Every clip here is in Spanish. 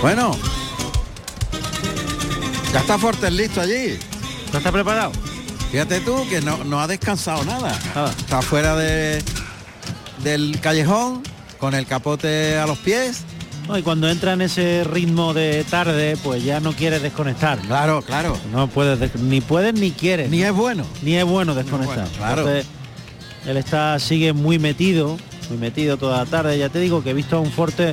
Bueno. Ya está Fortes listo allí. ¿No está preparado? Fíjate tú que no, no ha descansado nada. Ah. Está fuera de, del callejón, con el capote a los pies. No, y cuando entra en ese ritmo de tarde, pues ya no quiere desconectar. Claro, claro. No puedes, des- ni puedes ni quieres. Ni es bueno. ni es bueno desconectar. bueno, claro. Entonces, él está, sigue muy metido, muy metido toda la tarde. Ya te digo que he visto a un Forte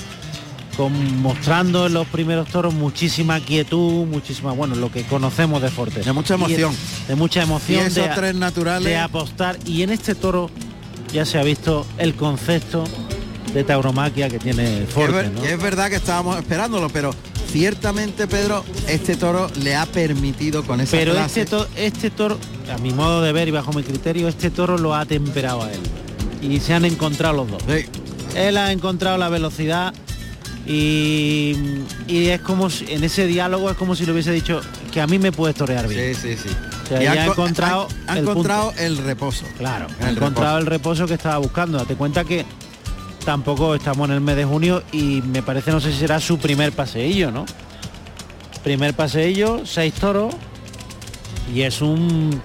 con, mostrando en los primeros toros muchísima quietud, muchísima, bueno, lo que conocemos de Forte. De mucha emoción. Y es- de mucha Y emoción. esos de, tres naturales. de apostar. Y en este toro ya se ha visto el concepto de tauromaquia que tiene es, Forte. ver- ¿no? que es verdad que estábamos esperándolo, pero ciertamente Pedro, este toro le ha permitido con esa Pero clase- este, to- este toro, a mi modo de ver y bajo mi criterio, este toro lo ha temperado a él. Y se han encontrado los dos. Sí, Él ha encontrado la velocidad y, y es como si, en ese diálogo es como si le hubiese dicho que a mí me puedes torear bien. sí, sí, sí. O sea, Y ha co- encontrado ha- ha el encontrado el reposo. Claro, ha encontrado reposo. el reposo que estaba buscando. Date cuenta que tampoco estamos en el mes de junio y me parece, no sé si será su primer paseillo, ¿no? Primer paseillo, seis toros y es un...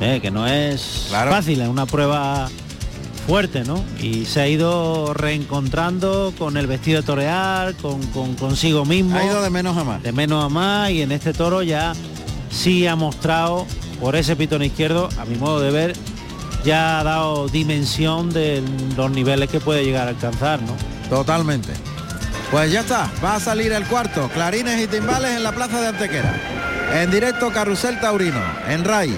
eh, que no es Claro. fácil, es una prueba fuerte, ¿no? Y se ha ido reencontrando con el vestido de torear, con, con consigo mismo Ha ido de menos a más. de menos a más y en este toro ya sí ha mostrado por ese pitón izquierdo, a mi modo de ver, ya ha dado dimensión de los niveles que puede llegar a alcanzar, ¿no? Totalmente. Pues ya está, va a salir el cuarto, clarines y timbales en la plaza de Antequera. En directo Carrusel Taurino, en RAI.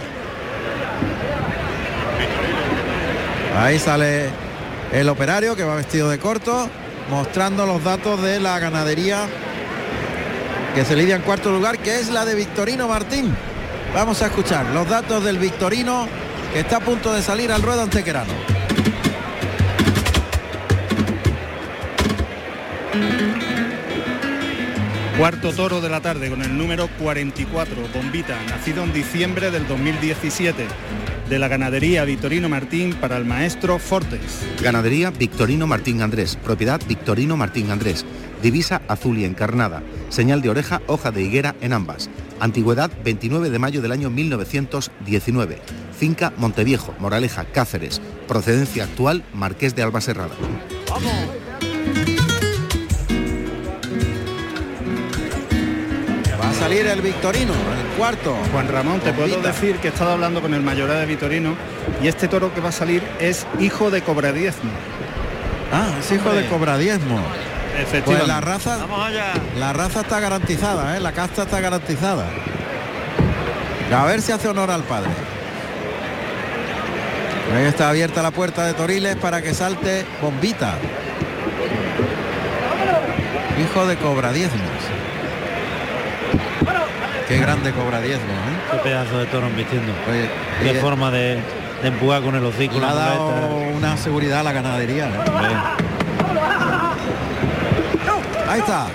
Ahí sale el operario que va vestido de corto, mostrando los datos de la ganadería que se lidia en cuarto lugar, que es la de Victorino Martín. Vamos a escuchar los datos del Victorino que está a punto de salir al ruedo antequerano. Cuarto toro de la tarde con el número 44, Bombita, nacido en diciembre del 2017, de la ganadería Vitorino Martín para el maestro Fortes. Ganadería Victorino Martín Andrés, propiedad Victorino Martín Andrés, divisa azul y encarnada, señal de oreja, hoja de higuera en ambas. Antigüedad 29 de mayo del año 1919. Finca Monteviejo, Moraleja, Cáceres. Procedencia actual Marqués de Albaserrada. Va a salir el Victorino, el cuarto. Juan Ramón, te puedo decir que he estado hablando con el mayoral de Vitorino y este toro que va a salir es hijo de Cobradiezmo. Ah, es hijo de Cobradiezmo. Pues Efectivamente. la raza, la raza está garantizada, ¿eh? la casta está garantizada. A ver si hace honor al padre. Ahí está abierta la puerta de Toriles para que salte Bombita. Hijo de Cobradiezmos. Qué grande Cobradiezmo, ¿eh? Qué pedazo de toro vistiendo. Oye, Qué forma de, de empujar con el hocico. le ha dado una seguridad a la ganadería. ¿eh? Ahí está.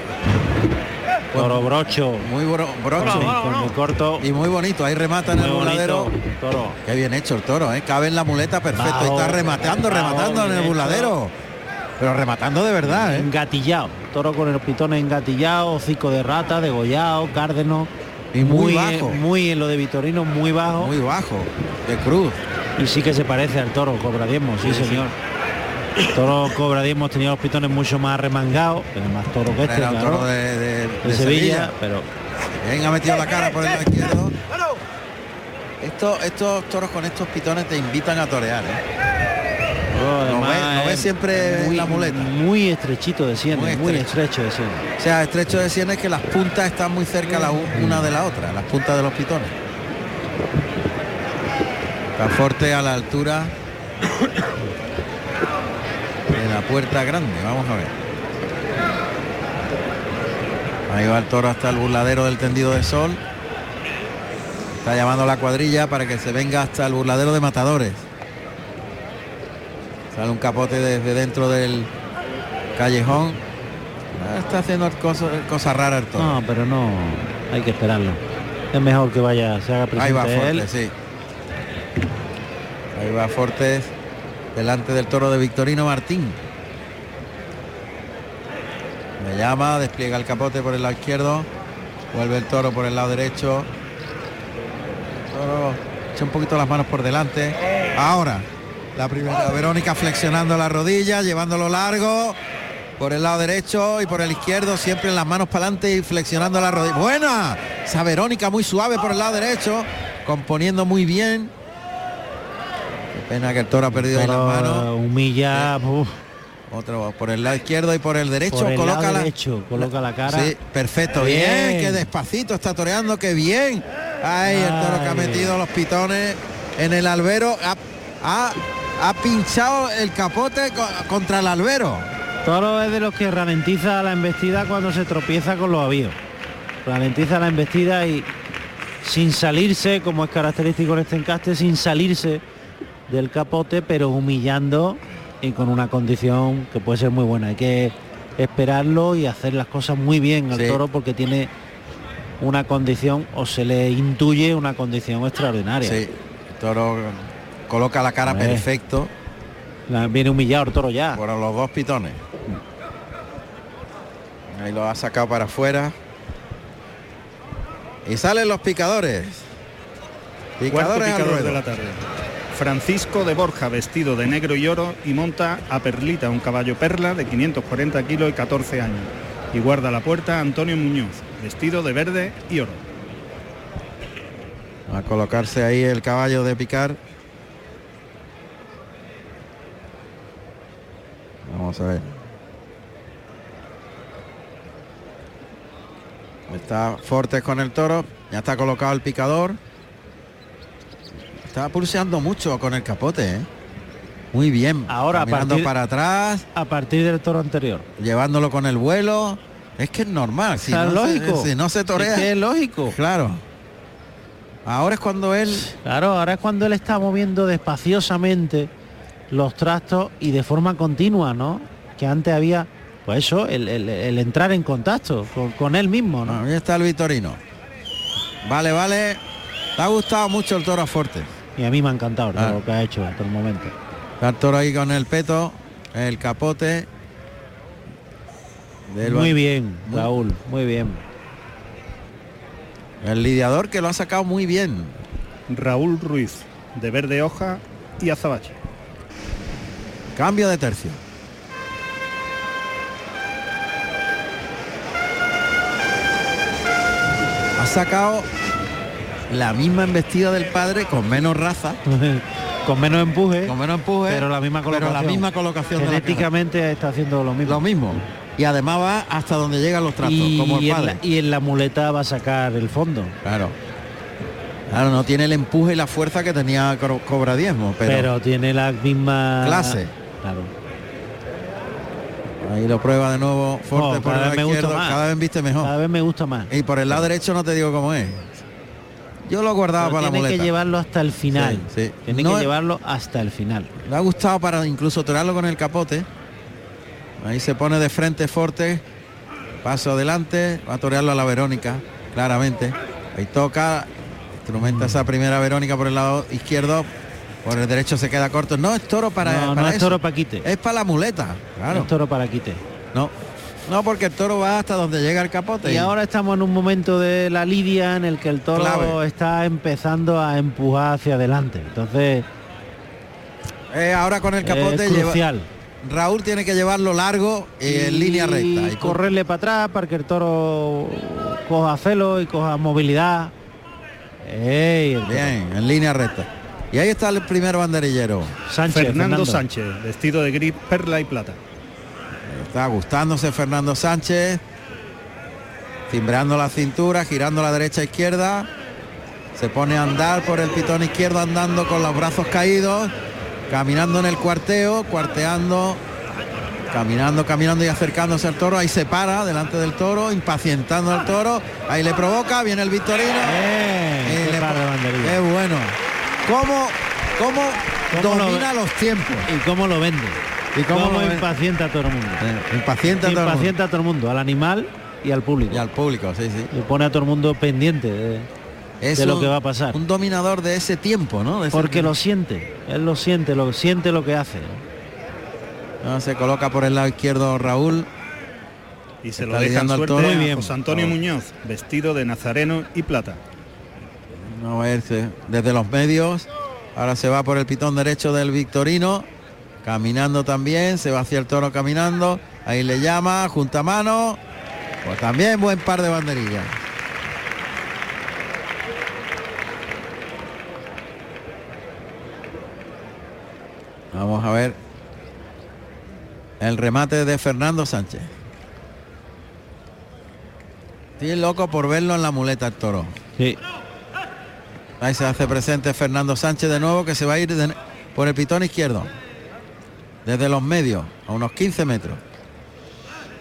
Toro brocho. Muy bro- brocho. Con, con mi corto. Y muy bonito, ahí remata en muy el burladero. Toro. Qué bien hecho el toro, ¿eh? Cabe en la muleta perfecto. Bajo, está rematando, bajo, rematando en el burladero. Pero rematando de verdad, ¿eh? Engatillado. Toro con los pitones engatillados, hocico de rata, degollado, cárdeno. Y muy eh, bajo. muy en lo de Vitorino, muy bajo. Muy bajo, de cruz. Y sí que se parece al toro Cobra Diezmo, sí, señor. El toro Cobra Diezmo tenía los pitones mucho más remangados, tiene más toro que este, Era claro, toro de, de- de de Sevilla, pero Bien, ha metido la cara por el lado izquierdo. Estos, estos toros con estos pitones te invitan a torear, ¿eh? oh, además es siempre en la muleta. Muy estrechito de sienes, Muy muy, estrecho. estrecho de sienes. O sea, estrecho de sienes que las puntas están muy cerca la una de la otra, las puntas de los pitones. Está fuerte a la altura de la puerta grande, vamos a ver. Ahí va el toro hasta el burladero del tendido de sol. Está llamando a la cuadrilla para que se venga hasta el burladero de matadores. Sale un capote desde dentro del callejón. Ah, Está haciendo cosas cosas raras el. No, pero no, hay que esperarlo. Es mejor que vaya, se haga Ahí presente va él. Fortes, sí. Ahí va Fortes delante del toro de Victorino Martín. Me llama, despliega el capote por el lado izquierdo. Vuelve el toro por el lado derecho. Toro echa un poquito las manos por delante. Ahora, la primera Verónica flexionando la rodilla, llevándolo largo por el lado derecho y por el izquierdo, siempre en las manos para adelante y flexionando la rodilla. Buena, esa Verónica muy suave por el lado derecho, componiendo muy bien. Qué pena que el toro ha perdido ahí las manos. humilla uf, Otro por el lado izquierdo y por el derecho. por el coloca lado la, derecho, coloca la cara. Sí, perfecto, bien. Bien. que despacito está toreando, que bien. Ay, el toro que ha Ay. metido los pitones en el albero. Ha, ha- ha pinchado el capote co- contra el albero. Toro es de los que ralentiza la embestida cuando se tropieza con los avíos. Ralentiza la embestida y sin salirse, como es característico en este encaste, sin salirse del capote, pero humillando y con una condición que puede ser muy buena. Hay que esperarlo y hacer las cosas muy bien al Sí. toro porque tiene una condición o se le intuye una condición extraordinaria. Sí, el toro coloca la cara Hombre. perfecto La- Viene humillado el toro ya. por los dos pitones. Ahí lo ha sacado para afuera. Y salen los picadores. Picadores al ruedo. de la tarde. Francisco de Borja, vestido de negro y oro, y monta a Perlita, un caballo perla de 540 kilos y 14 años. Y guarda la puerta Antonio Muñoz, vestido de verde y oro. Va a colocarse ahí el caballo de picar. Vamos a ver. Está Fortes con el toro. Ya está colocado el picador. Está pulseando mucho con el capote, ¿eh? Muy bien. Ahora, partir- para atrás, A partir del toro anterior. llevándolo con el vuelo. Es que es normal. Si no lógico. Se, si no se torea. Es que es lógico. Claro. Ahora es cuando él Claro, ahora es cuando él está moviendo despaciosamente los trastos y de forma continua, ¿no? Que antes había, pues eso, el, el- el entrar en contacto con, con él mismo, ¿no? Ahí está el Vitorino. Vale, vale. Te ha gustado mucho el toro a Forte. Y a mí me ha encantado Ah. lo que ha hecho hasta el momento. Está el toro ahí con el peto, el capote. Del Muy bien, Muy- Raúl, muy bien. El lidiador que lo ha sacado muy bien. Raúl Ruiz, de verde hoja y azabache. Cambio de tercio. Ha sacado la misma embestida del padre con menos raza, con menos empuje, con menos empuje, pero la misma pero colocación. la misma colocación de la cara. Genéticamente está haciendo lo mismo. Lo mismo. Y además va hasta donde llegan los trastos, y, como el en padre. la, y en la muleta va a sacar el fondo. Claro. Claro, no tiene el empuje y la fuerza que tenía Cobra Diezmo, pero, pero, tiene la misma Clase. Claro. ahí lo prueba de nuevo Oh, por el cada lado vez me gusta izquierdo, más. cada vez viste mejor. Cada vez me gusta más. Y por el lado derecho no te digo cómo es. Yo lo guardaba Pero para la tiene muleta. que llevarlo hasta el final. Sí, sí. Tiene No que llevarlo hasta el final. Le ha gustado para incluso torearlo con el capote. Ahí se pone de frente Forte. Paso adelante. Va a torearlo a la Verónica, claramente. Ahí toca. Instrumenta esa primera Verónica por el lado izquierdo. Por el derecho se queda corto. No es toro para, no, para no es eso. toro para quite. Es para la muleta. Claro. Es toro para quite. No. No, porque el toro va hasta donde llega el capote. Y ahora estamos en un momento de la lidia en el que el toro Clave. está empezando a empujar hacia adelante. Entonces, Eh, ahora con el capote es lleva- crucial. Raúl tiene que llevarlo largo y en línea recta. Y correrle para atrás para que el toro coja celo y coja movilidad. Ey. Bien, en línea recta. Y ahí está el primer banderillero. Sánchez, Fernando, Sánchez, vestido de gris, perla y plata. Está gustándose Fernando Sánchez. Cimbreando la cintura, girando la derecha a izquierda. Se pone a andar por el pitón izquierdo andando con los brazos caídos. Caminando en el cuarteo, cuarteando. Caminando, caminando y acercándose al toro. Ahí se para delante del toro, impacientando al toro. Ahí le provoca, viene el Victorino. Bien, Y qué le par de po- banderillas. Qué bueno. ¿Cómo, cómo, ¿Cómo lo domina los tiempos? Y cómo lo vende. ¿Y cómo lo impacienta a todo el mundo. Eh, Impacienta a todo el mundo. Impacienta a todo el mundo, al animal y al público. Y al público, sí, sí. Y pone a todo el mundo pendiente de, Es de lo un- que va a pasar. Un dominador de ese tiempo, ¿no? De Porque tiempo. lo siente, él lo siente, lo siente lo que hace. ¿no? No, se coloca por el lado izquierdo Raúl. Y se lo Está dejan lidiando al suerte toro. a Muy bien. José Antonio. Muñoz, vestido de nazareno y plata. Vamos a ver desde los medios. Ahora se va por el pitón derecho del Victorino. Caminando también. Se va hacia el toro caminando. Ahí le llama. Junta mano. Pues también buen par de banderillas. Vamos a ver el remate de Fernando Sánchez. Estoy loco por verlo en la muleta el toro. Sí. Ahí se hace presente Fernando Sánchez de nuevo que se va a ir por el pitón izquierdo. Desde los medios, a unos 15 metros.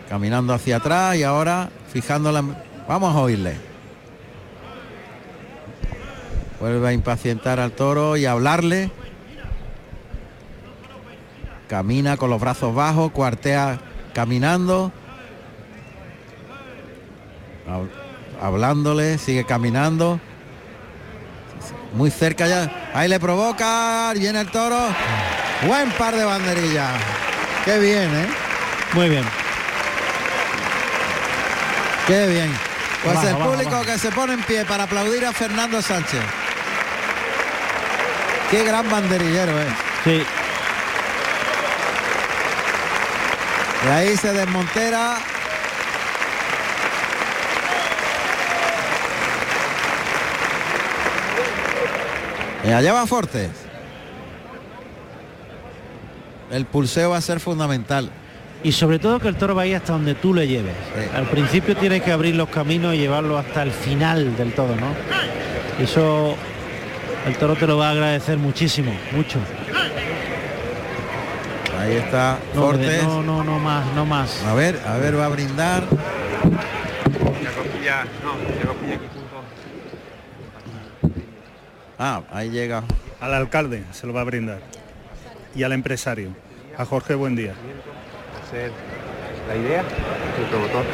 Caminando hacia atrás y ahora fijándola. Vamos a oírle. Vuelve a impacientar al toro y a hablarle. Camina con los brazos bajos, cuartea caminando. Hab- Hablándole, sigue caminando muy cerca ya. Ahí le provoca, viene el toro. Buen par de banderillas. Qué bien, ¿eh? Muy bien. Qué bien. Pues el público que se pone en pie para aplaudir a Fernando Sánchez. Qué gran banderillero es. Sí. Y ahí se desmontera. Y allá va Fortes. El pulseo va a ser fundamental. Y sobre todo que el toro vaya hasta donde tú le lleves. Sí. Al principio tienes que abrir los caminos y llevarlo hasta el final del todo, ¿no? Eso el toro te lo va a agradecer muchísimo, mucho. Ahí está No, Fortes. no, no, no más, no más. A ver, a ver, va a brindar. Ah, ahí llega. Al alcalde se lo va a brindar. Y al empresario. A Jorge Buendía. ser la idea y el promotor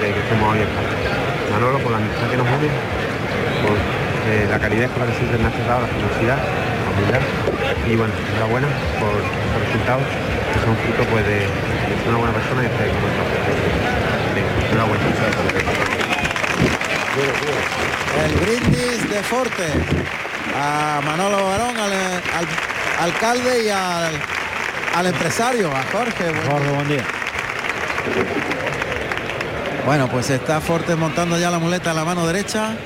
de que estemos hoy aquí. Manolo, por la amistad que nos une, por eh, la calidad con la que siempre me ha tratado, la generosidad, la humildad y bueno, enhorabuena por los resultados que son fruto pues, de, de ser una buena persona y estar con nosotros. Venga, Enhorabuena. El brindis de Forte a Manolo Barón, al, al alcalde y al, al empresario, a Jorge. Jorge, buen día. Bueno, pues está Forte montando ya la muleta en la mano derecha.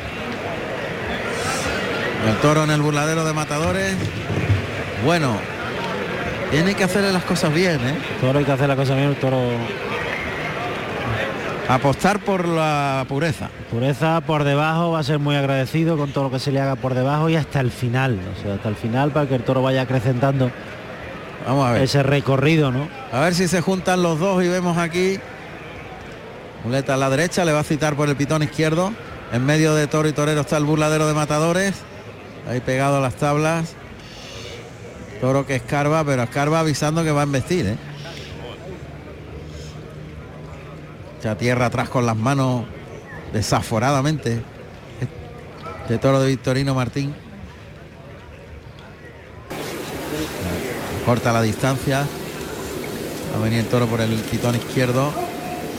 El toro en el burladero de matadores. Bueno, tiene que hacerle las cosas bien, ¿eh? Toro hay que hacer la cosa bien, el toro Apostar por la pureza. pureza por debajo, va a ser muy agradecido con todo lo que se le haga por debajo y hasta el final, o sea, hasta el final para que el toro vaya acrecentando Vamos a ver. ese recorrido, ¿no? A ver si se juntan los dos y vemos aquí. Muleta a la derecha, le va a citar por el pitón izquierdo. En medio de toro y torero está el burladero de matadores. Ahí pegado a las tablas. Toro que escarba, pero escarba avisando que va a embestir, ¿eh? Echa tierra atrás con las manos desaforadamente. Este toro de Victorino Martín. Corta la distancia. Va a venir el toro por el pitón izquierdo.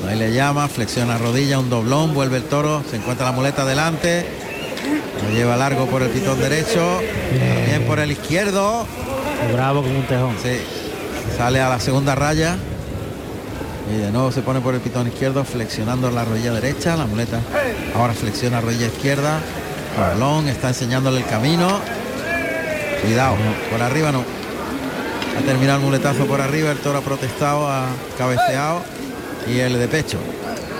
Ahí le llama, flexiona rodilla, un doblón, vuelve el toro, se encuentra la muleta delante. Lo lleva largo por el pitón derecho. También por el izquierdo. Bravo como un tejón. Sí. Sale a la segunda raya. Y de nuevo se pone por el pitón izquierdo, flexionando la rodilla derecha, la muleta. Ahora flexiona rodilla izquierda. Balón, está enseñándole el camino. Cuidado, por arriba no. Ha terminado el muletazo por arriba, el toro ha protestado, ha cabeceado. Y el de pecho.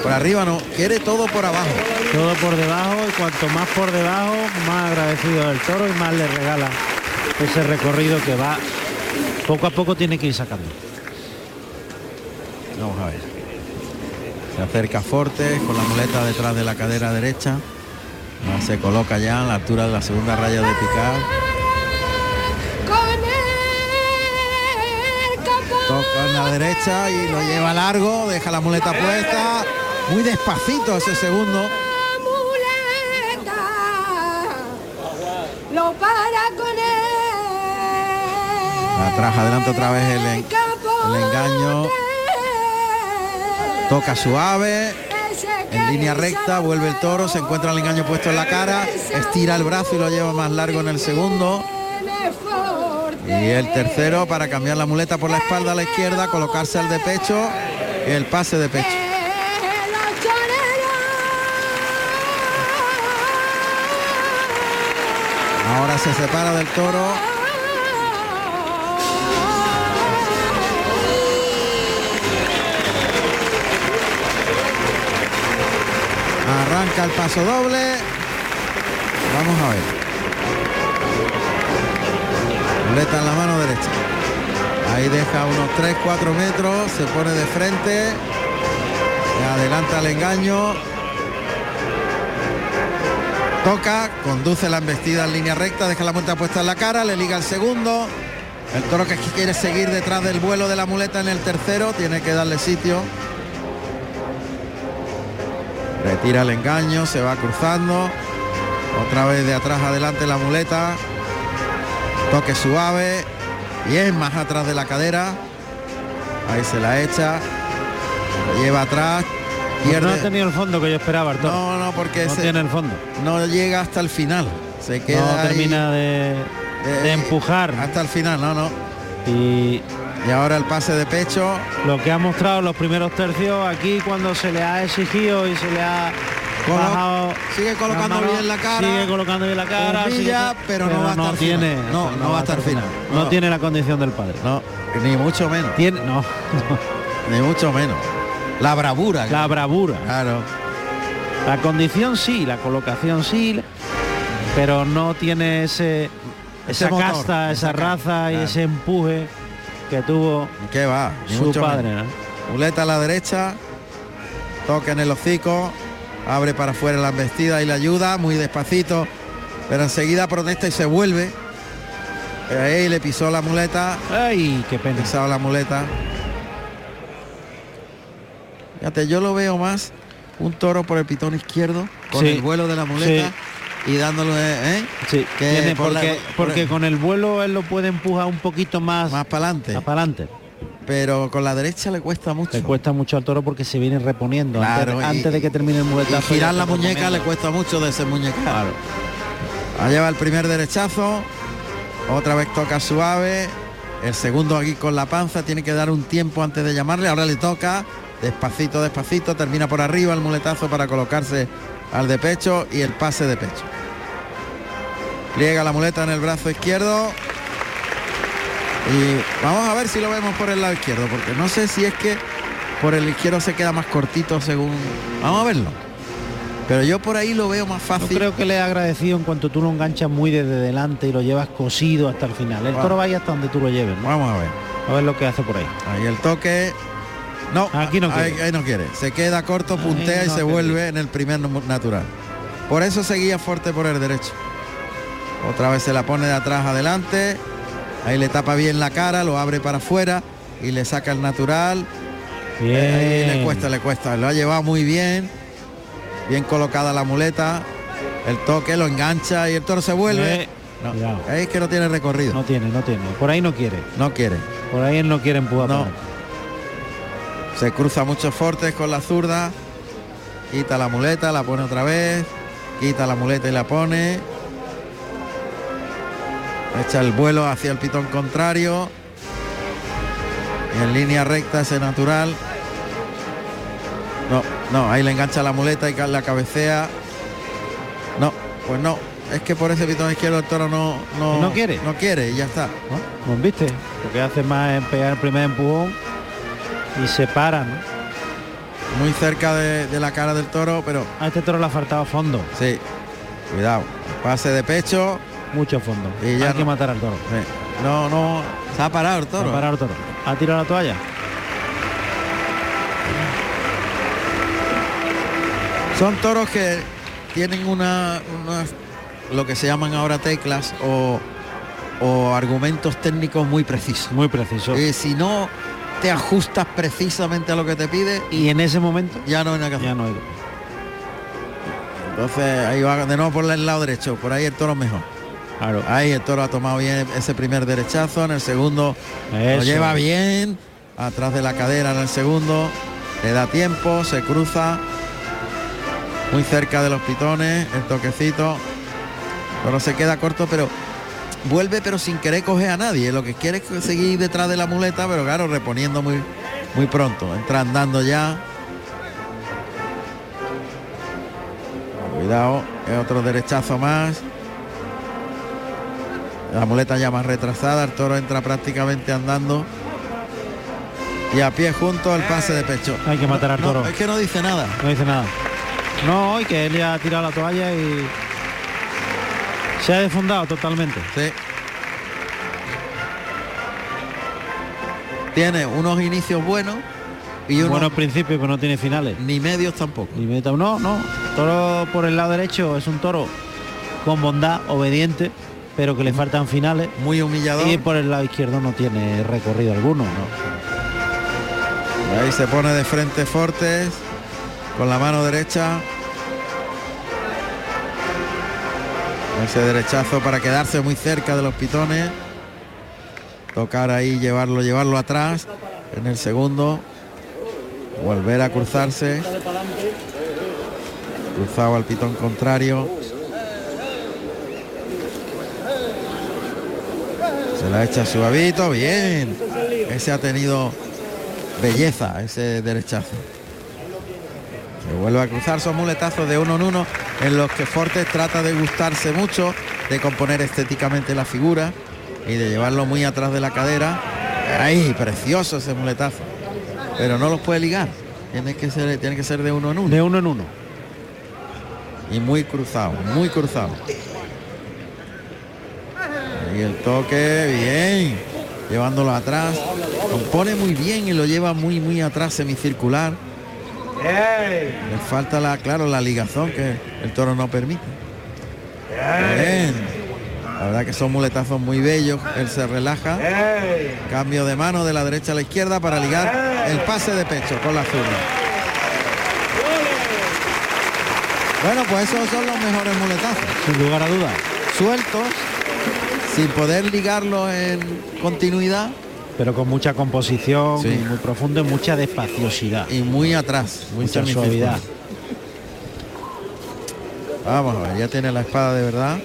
Por arriba no, quiere todo por abajo. Todo por debajo y cuanto más por debajo, más agradecido el toro y más le regala ese recorrido que va poco a poco tiene que ir sacando. Vamos a ver. Se acerca Fortes con la muleta detrás de la cadera derecha. Ya se coloca ya a la altura de la segunda raya de picar. Toca en la derecha y lo lleva largo, deja la muleta puesta. Muy despacito ese segundo. lo para con él. Atrás, adelante otra vez el el engaño. Toca suave, en línea recta, vuelve el toro, se encuentra el engaño puesto en la cara, estira el brazo y lo lleva más largo en el segundo. Y el tercero para cambiar la muleta por la espalda a la izquierda, colocarse al de pecho y el pase de pecho. Ahora se separa del toro. Arranca el paso doble. Vamos a ver. Muleta en la mano derecha. Ahí deja unos 3-4 metros. Se pone de frente. Adelanta el engaño. Toca, conduce la embestida en línea recta, deja la muleta puesta en la cara, le liga el segundo. El toro que quiere seguir detrás del vuelo de la muleta en el tercero, tiene que darle sitio. Retira el engaño, se va cruzando. Otra vez de atrás adelante la muleta. Toque suave. Bien más atrás de la cadera. Ahí se la echa. La lleva atrás. No ha tenido el fondo que yo esperaba, Arturo. No, no, porque no ese- tiene el fondo. no llega hasta el final. Se queda no ahí, termina de, de empujar. hasta el final, no, no. Y Y ahora el pase de pecho. lo que ha mostrado los primeros tercios aquí cuando se le ha exigido y se le ha Colo- bajado sigue colocando mano, bien la cara. sigue colocando bien la cara Humilla, sigue- pero no va hasta el final. tiene No, no va hasta el final. no, No. tiene la condición del padre No, ni mucho menos. tiene no Ni mucho menos. La bravura. la bravura Claro. la condición sí la colocación sí pero no tiene ese Ese esa motor, casta esa raza y claro. ese empuje que tuvo ¿Qué va? Ni su mucho padre. ¿no? Muleta a la derecha. Toca en el hocico. Abre para afuera la embestida y la ayuda. Muy despacito. Pero enseguida protesta y se vuelve. Ahí le pisó la muleta. ay qué pena la muleta. Fíjate, yo lo veo más un toro por el pitón izquierdo, con Sí, el vuelo de la muleta y dándole, ¿eh? Sí, Que tiene- por la- porque, por porque el- con el vuelo él lo puede empujar un poquito más, Más para adelante. para adelante. Pero con la derecha le cuesta mucho. Le cuesta mucho al toro porque se viene reponiendo Claro, antes, y- antes de que termine el muletazo. girar la muñeca le cuesta mucho de ese muñeca. Claro. Lleva el primer derechazo. Otra vez toca suave. El segundo aquí con la panza. Tiene que dar un tiempo antes de llamarle. Ahora le toca. Despacito, despacito. Termina por arriba el muletazo para colocarse al de pecho y el pase de pecho. Pliega la muleta en el brazo izquierdo. Y vamos a ver si lo vemos por el lado izquierdo. Porque no sé si es que por el izquierdo se queda más cortito según... Vamos a verlo. Pero yo por ahí lo veo más Yo fácil. creo que le he agradecido en cuanto tú lo enganchas muy desde delante y lo llevas cosido hasta el final. El toro vaya hasta donde tú lo lleves. ¿no? Vamos a ver. A ver lo que hace por ahí. Ahí el toque. No, Aquí no quiere. ahí no quiere. Se queda corto, Ahí puntea y no se vuelve en el primer natural. Por eso seguía fuerte por el derecho. Otra vez se la pone de atrás adelante. Ahí le tapa bien la cara, lo abre para afuera y le saca el natural. Bien. Ahí le cuesta, le cuesta. Lo ha llevado muy bien. Bien colocada la muleta. El toque lo engancha y el toro se vuelve. Eh, No, ahí es que no tiene recorrido. No tiene, no tiene. Por ahí no quiere. no quiere. Por ahí él no quiere empujar. No. para adelante. Se cruza muchos fortes con la zurda. Quita la muleta, la pone otra vez. Quita la muleta y la pone. Echa el vuelo hacia el pitón contrario. En línea recta ese natural. No, no, ahí le engancha la muleta y la cabecea. No, pues no. Es que por ese pitón izquierdo el toro no, no, ¿No quiere? No quiere y ya está. ¿No? ¿Pues viste? Lo que hace más es pegar el primer empujón y se para, ¿no? Muy cerca de, de la cara del toro, pero A este toro le ha faltado fondo, Sí, cuidado. Pase de pecho. mucho fondo. Y ya Hay que matar al toro. Sí. No, no. Se ha parado el Se toro. ha parado el toro. Ha tirado la toalla. Son toros que tienen una, unas- lo que se llaman ahora teclas o, o argumentos técnicos muy precisos. Muy preciso. Y si no te ajustas precisamente a lo que te pide, Y en ese momento ya no hay nada que hacer. ya no hay. Entonces ahí va de nuevo por el lado derecho, por ahí el toro mejor. Claro. Ahí el toro ha tomado bien ese primer derechazo, en el segundo Lo lleva bien, atrás de la cadera en el segundo. Le da tiempo, se cruza muy cerca de los pitones, el toquecito. Toro se queda corto, pero vuelve pero sin querer coger a nadie. Lo que quiere es seguir detrás de la muleta, pero claro, reponiendo muy, muy pronto. Entra andando ya. Cuidado, es otro derechazo más. La muleta ya más retrasada, el toro entra prácticamente andando. Y a pie junto al pase de pecho. Hay que matar al No, toro. es que no dice nada. No dice nada. No, y que él ya ha tirado la toalla y se ha defundado totalmente. Sí. Tiene unos inicios buenos y unos Buenos principios, pero no tiene finales. ni medios tampoco. Y meta- no, no. Toro por el lado derecho es un toro con bondad, obediente, pero que le faltan finales. Muy humillador. Y por el lado izquierdo no tiene recorrido alguno, ¿no? Ahí se pone de frente Fortes con la mano derecha. Ese derechazo para quedarse muy cerca de los pitones. Tocar ahí, llevarlo, llevarlo atrás. En el segundo. Volver a cruzarse. Cruzado al pitón contrario. Se la echa suavito, bien. Ese ha tenido belleza, ese derechazo. Se vuelve a cruzar, son muletazos de uno en uno en los que Fortes trata de gustarse mucho, de componer estéticamente la figura y de llevarlo muy atrás de la cadera. Ahí, precioso ese muletazo. Pero no los puede ligar. Tiene que ser, tiene que ser de uno en uno. De uno en uno. Y muy cruzado, muy cruzado. Y el toque, bien. Llevándolo atrás. Compone muy bien y lo lleva muy, muy atrás, semicircular. Le falta la, claro, la ligazón que el toro no permite. Bien. La verdad que son muletazos muy bellos. Él se relaja. Cambio de mano de la derecha a la izquierda para ligar el pase de pecho con la zurda. Bueno, pues esos son los mejores muletazos. Sin lugar a dudas. Sueltos, sin poder ligarlos en continuidad Pero con mucha composición, Sí. muy profundo y mucha despaciosidad. y muy atrás, muy mucha suavidad. Vamos a ver, ya tiene la espada de verdad.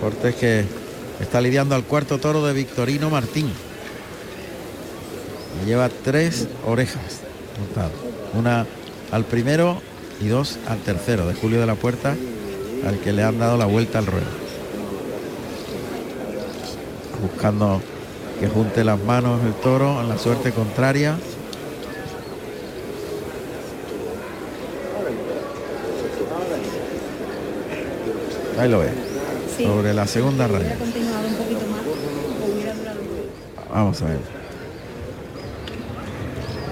Cortés que está lidiando al cuarto toro de Victorino Martín. Y lleva tres orejas. Una al primero y dos al tercero de Julio de la Puerta, al que le han dado la vuelta al ruedo. Buscando que junte las manos el toro en la suerte contraria. Ahí lo ve. Sí. Sobre la segunda raya. Vamos a ver.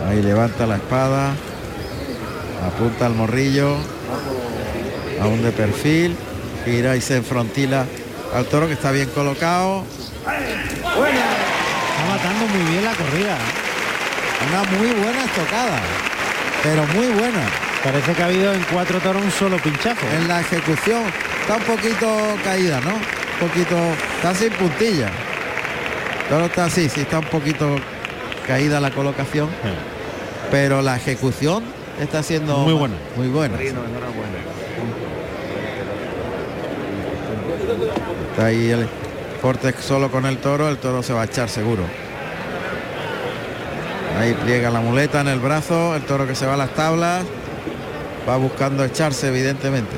Ahí levanta la espada. Apunta al morrillo. Aún de perfil. Gira y se enfrontila al toro que está bien colocado. Matando muy bien la corrida. Una muy buena estocada. Pero muy buena. Parece que ha habido en cuatro toros un solo pinchazo. En la ejecución está un poquito caída, ¿no? Un poquito, está sin puntilla. Todo está así, sí está un poquito caída la colocación, pero la ejecución está siendo Muy buena. Muy buena. Está ahí el Fortes solo con el toro, el toro se va a echar seguro. Ahí pliega la muleta en el brazo, el toro que se va a las tablas, va buscando echarse evidentemente.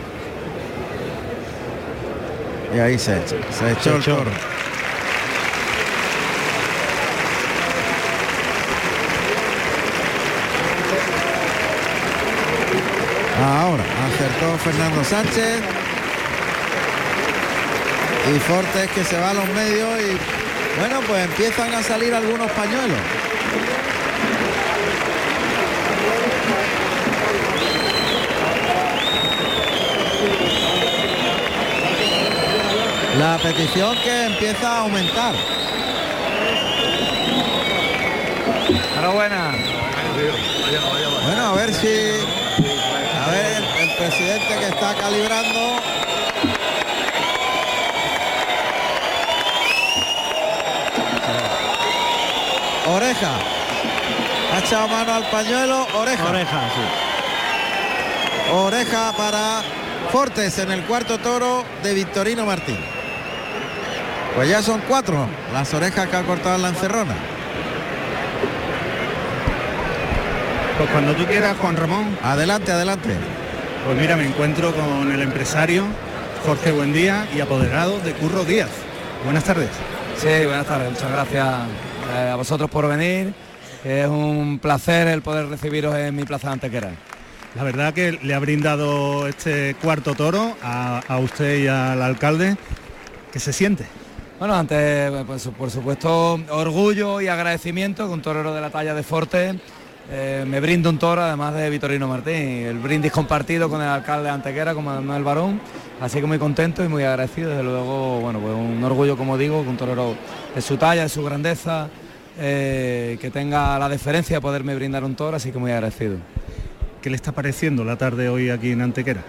Y ahí se echa, se echó Se el echó. toro. Ahora acertó Fernando Sánchez. Y Fortes que se va a los medios y bueno, pues empiezan a salir algunos pañuelos. La petición que empieza a aumentar. Enhorabuena. Bueno, a ver si... A ver, el presidente que está calibrando. Oreja. Ha echado mano al pañuelo. Oreja. Oreja, sí. Oreja para Fortes en el cuarto toro de Victorino Martín. Pues ya son cuatro las orejas que ha cortado la encerrona. Pues cuando tú quieras, Juan Ramón. Adelante, adelante. Pues mira, me encuentro con el empresario Jorge Buendía y apoderado de Curro Díaz. Buenas tardes. Sí, buenas tardes. Muchas gracias eh, a vosotros por venir. Es un placer el poder recibiros en mi plaza de Antequera. La verdad que le ha brindado este cuarto toro a, a usted y al alcalde. ¿Qué se siente? Bueno, antes, pues, por supuesto, orgullo y agradecimiento que un torero de la talla de Forte eh, me brinda un toro, además de Vitorino Martín. El brindis compartido con el alcalde de Antequera, como Manuel Barón. Así que muy contento y muy agradecido. Desde luego, bueno, pues un orgullo, como digo, que un torero de su talla, de su grandeza, eh, que tenga la deferencia de poderme brindar un toro, así que muy agradecido. ¿Qué le está pareciendo la tarde hoy aquí en Antequera?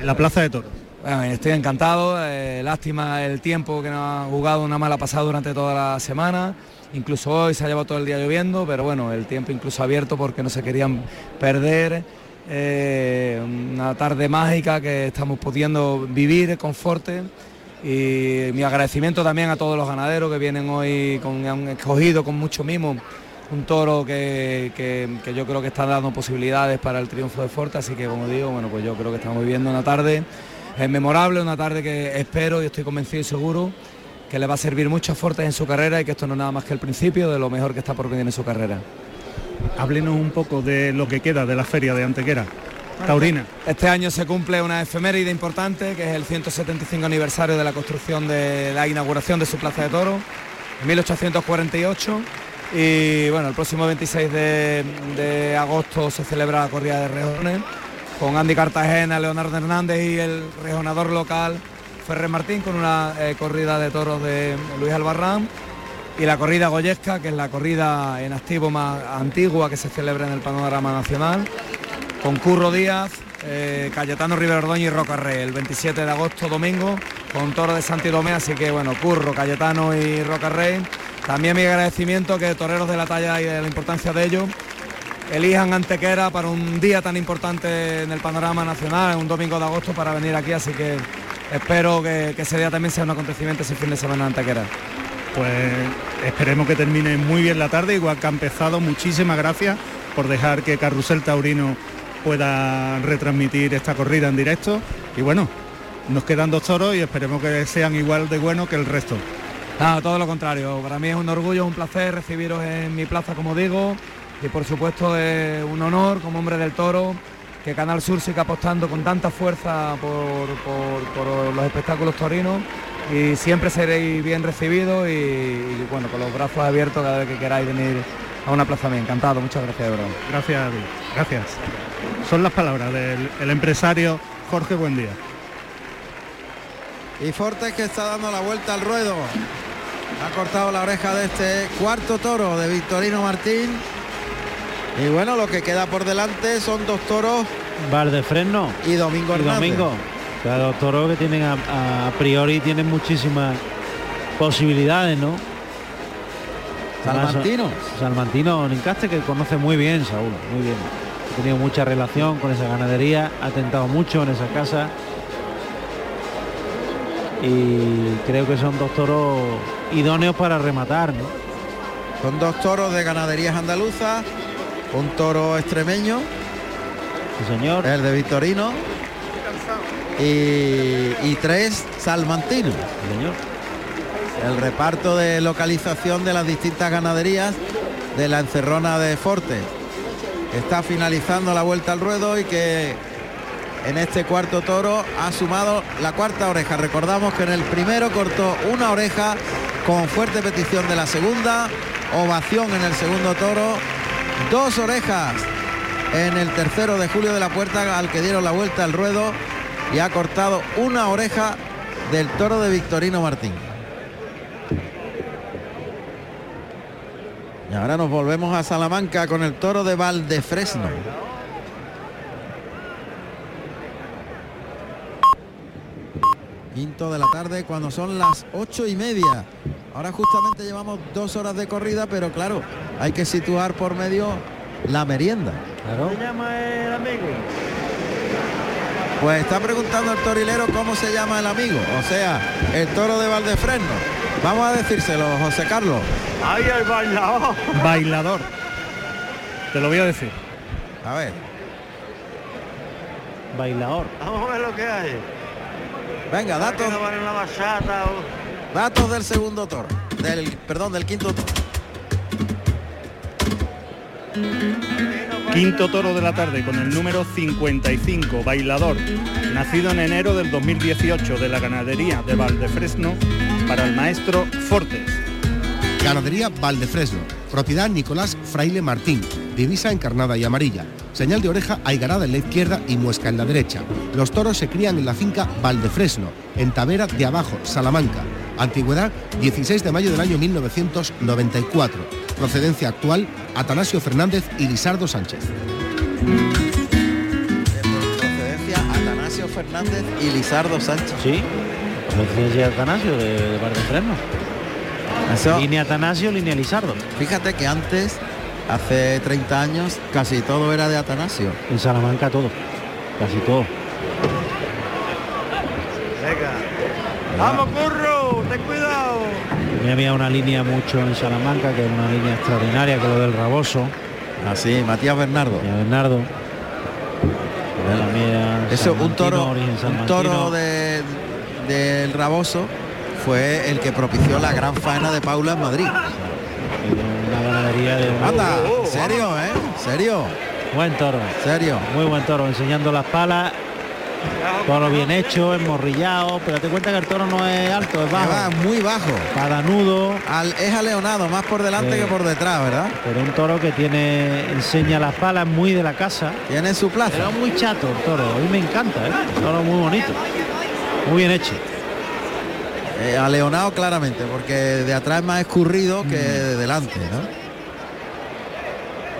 En la plaza de toros. Estoy encantado, eh, lástima el tiempo que nos ha jugado una mala pasada durante toda la semana, incluso hoy se ha llevado todo el día lloviendo, pero bueno, el tiempo incluso abierto porque no se querían perder, eh, una tarde mágica que estamos pudiendo vivir con Forte y mi agradecimiento también a todos los ganaderos que vienen hoy, con, han escogido con mucho mimo un toro que, que- que yo creo que está dando posibilidades para el triunfo de Forte, así que como digo, bueno, pues yo creo que estamos viviendo una tarde es memorable, una tarde que espero y estoy convencido y seguro que le va a servir mucho a Fortes en su carrera y que esto no es nada más que el principio de lo mejor que está por venir en su carrera. Háblenos un poco de lo que queda de la feria de Antequera. Taurina. Este año se cumple una efeméride importante, que es el 175 aniversario de la construcción de la inauguración de su plaza de toro, en 1848. Y bueno, el próximo 26 de, de agosto se celebra la corrida de rejones con Andy Cartagena, Leonardo Hernández y el rejonador local Ferrer Martín con una eh, corrida de toros de Luis Albarrán y la corrida goyesca, que es la corrida en activo más antigua que se celebra en el panorama nacional, con Curro Díaz, eh, Cayetano Rivera Ordóñez y Roca Rey, el 27 de agosto, domingo, con toro de Santilomé, así que bueno, Curro, Cayetano y Roca Rey. También mi agradecimiento que toreros de la talla y de la importancia de ellos elijan Antequera para un día tan importante en el panorama nacional, un domingo de agosto para venir aquí, así que espero que, que ese día también sea un acontecimiento ese fin de semana en Antequera. Pues esperemos que termine muy bien la tarde, igual que ha empezado. Muchísimas gracias por dejar que Carrusel Taurino pueda retransmitir esta corrida en directo. Y bueno, nos quedan dos toros y esperemos que sean igual de buenos que el resto. Nada, todo lo contrario. Para mí es un orgullo, un placer recibiros en mi plaza, como digo, y por supuesto es un honor como hombre del toro que Canal Sur siga apostando con tanta fuerza por, por- por los espectáculos torinos y siempre seréis bien recibidos y, y, bueno, con los brazos abiertos cada vez que queráis venir a una plaza mía. Encantado, muchas gracias de verdad. Gracias. Gracias. Son las palabras del el empresario Jorge Buendía. Y Fortes que está dando la vuelta al ruedo. Ha cortado la oreja de este cuarto toro de Victorino Martín. Y bueno, lo que queda por delante son dos toros Valdefresno y Domingo y Hernández. Domingo. Cada dos toros que tienen a, a priori tienen muchísimas posibilidades, ¿no? Además, Salmantino. Salmantino Nincaste que conoce muy bien Saúl, muy bien. Ha tenido mucha relación con esa ganadería, ha tentado mucho en esa casa. Y creo que son dos toros idóneos para rematar, ¿no? Son dos toros de ganaderías andaluzas. Un toro extremeño, Sí, señor. el de Victorino. Y, y tres salmantinos. Sí, señor. El reparto de localización de las distintas ganaderías de la encerrona de Fortes. Está finalizando la vuelta al ruedo y que en este cuarto toro ha sumado la cuarta oreja. Recordamos que en el primero cortó una oreja con fuerte petición de la segunda, ovación en el segundo toro, dos orejas en el tercero de Julio de la Puerta al que dieron la vuelta al ruedo y ha cortado una oreja del toro de Victorino Martín. Y ahora nos volvemos a Salamanca con el toro de Valdefresno. Quinto de la tarde cuando son las ocho y media Ahora justamente llevamos dos horas de corrida, pero claro, hay que situar por medio la merienda. Claro. ¿Se llama el amigo? Pues está preguntando el torilero cómo se llama el amigo, o sea, el toro de Valdefresno. Vamos a decírselo, José Carlos. ¡Ay, el bailador! Bailador. Te lo voy a decir. A ver, Bailador. Vamos a ver lo que hay. Venga, datos, datos del segundo toro, del, perdón, del quinto toro. Quinto toro de la tarde con el número 55, Bailador, nacido en enero del 2018 de la ganadería de Valdefresno para el maestro Fortes. Ganadería Valdefresno. Propiedad Nicolás Fraile Martín. Divisa encarnada y amarilla. Señal de oreja aigarada en la izquierda y muesca en la derecha. Los toros se crían en la finca Valdefresno, en Tavera de Abajo, Salamanca. Antigüedad 16 de mayo del año 1994. Procedencia actual Atanasio Fernández y Lisardo Sánchez. De procedencia Atanasio Fernández y Lizardo Sánchez. Sí. Procedencia de Atanasio de, de Valdefresno. Eso, Línea Atanasio, línea Lizardo. fíjate que antes, hace 30 años, casi todo era de Atanasio. En Salamanca todo. Casi todo. Venga. ¡Vamos, curro! ¡Ten cuidado! Me había una línea mucho en Salamanca, que es una línea extraordinaria, que es lo del Raboso. Así, Matías Bernardo. A Bernardo. Eso, un toro, un toro de- del Raboso fue el que propició la gran faena de Paula en Madrid. De Anda, serio, ¿eh? Serio, buen toro. serio. Muy buen toro, enseñando las palas. Toro bien hecho, enmorrillado, pero te cuenta que el toro no es alto, es Que va bajo. muy bajo. Padanudo, Al, es aleonado, más por delante que por detrás, ¿verdad? pero un toro que tiene, enseña las palas muy de la casa. Tiene su plaza. Pero muy chato el toro, a mí me encanta, ¿eh? Un toro muy bonito. Muy bien hecho. Eh, aleonado claramente, porque de atrás es más escurrido que de delante, ¿no?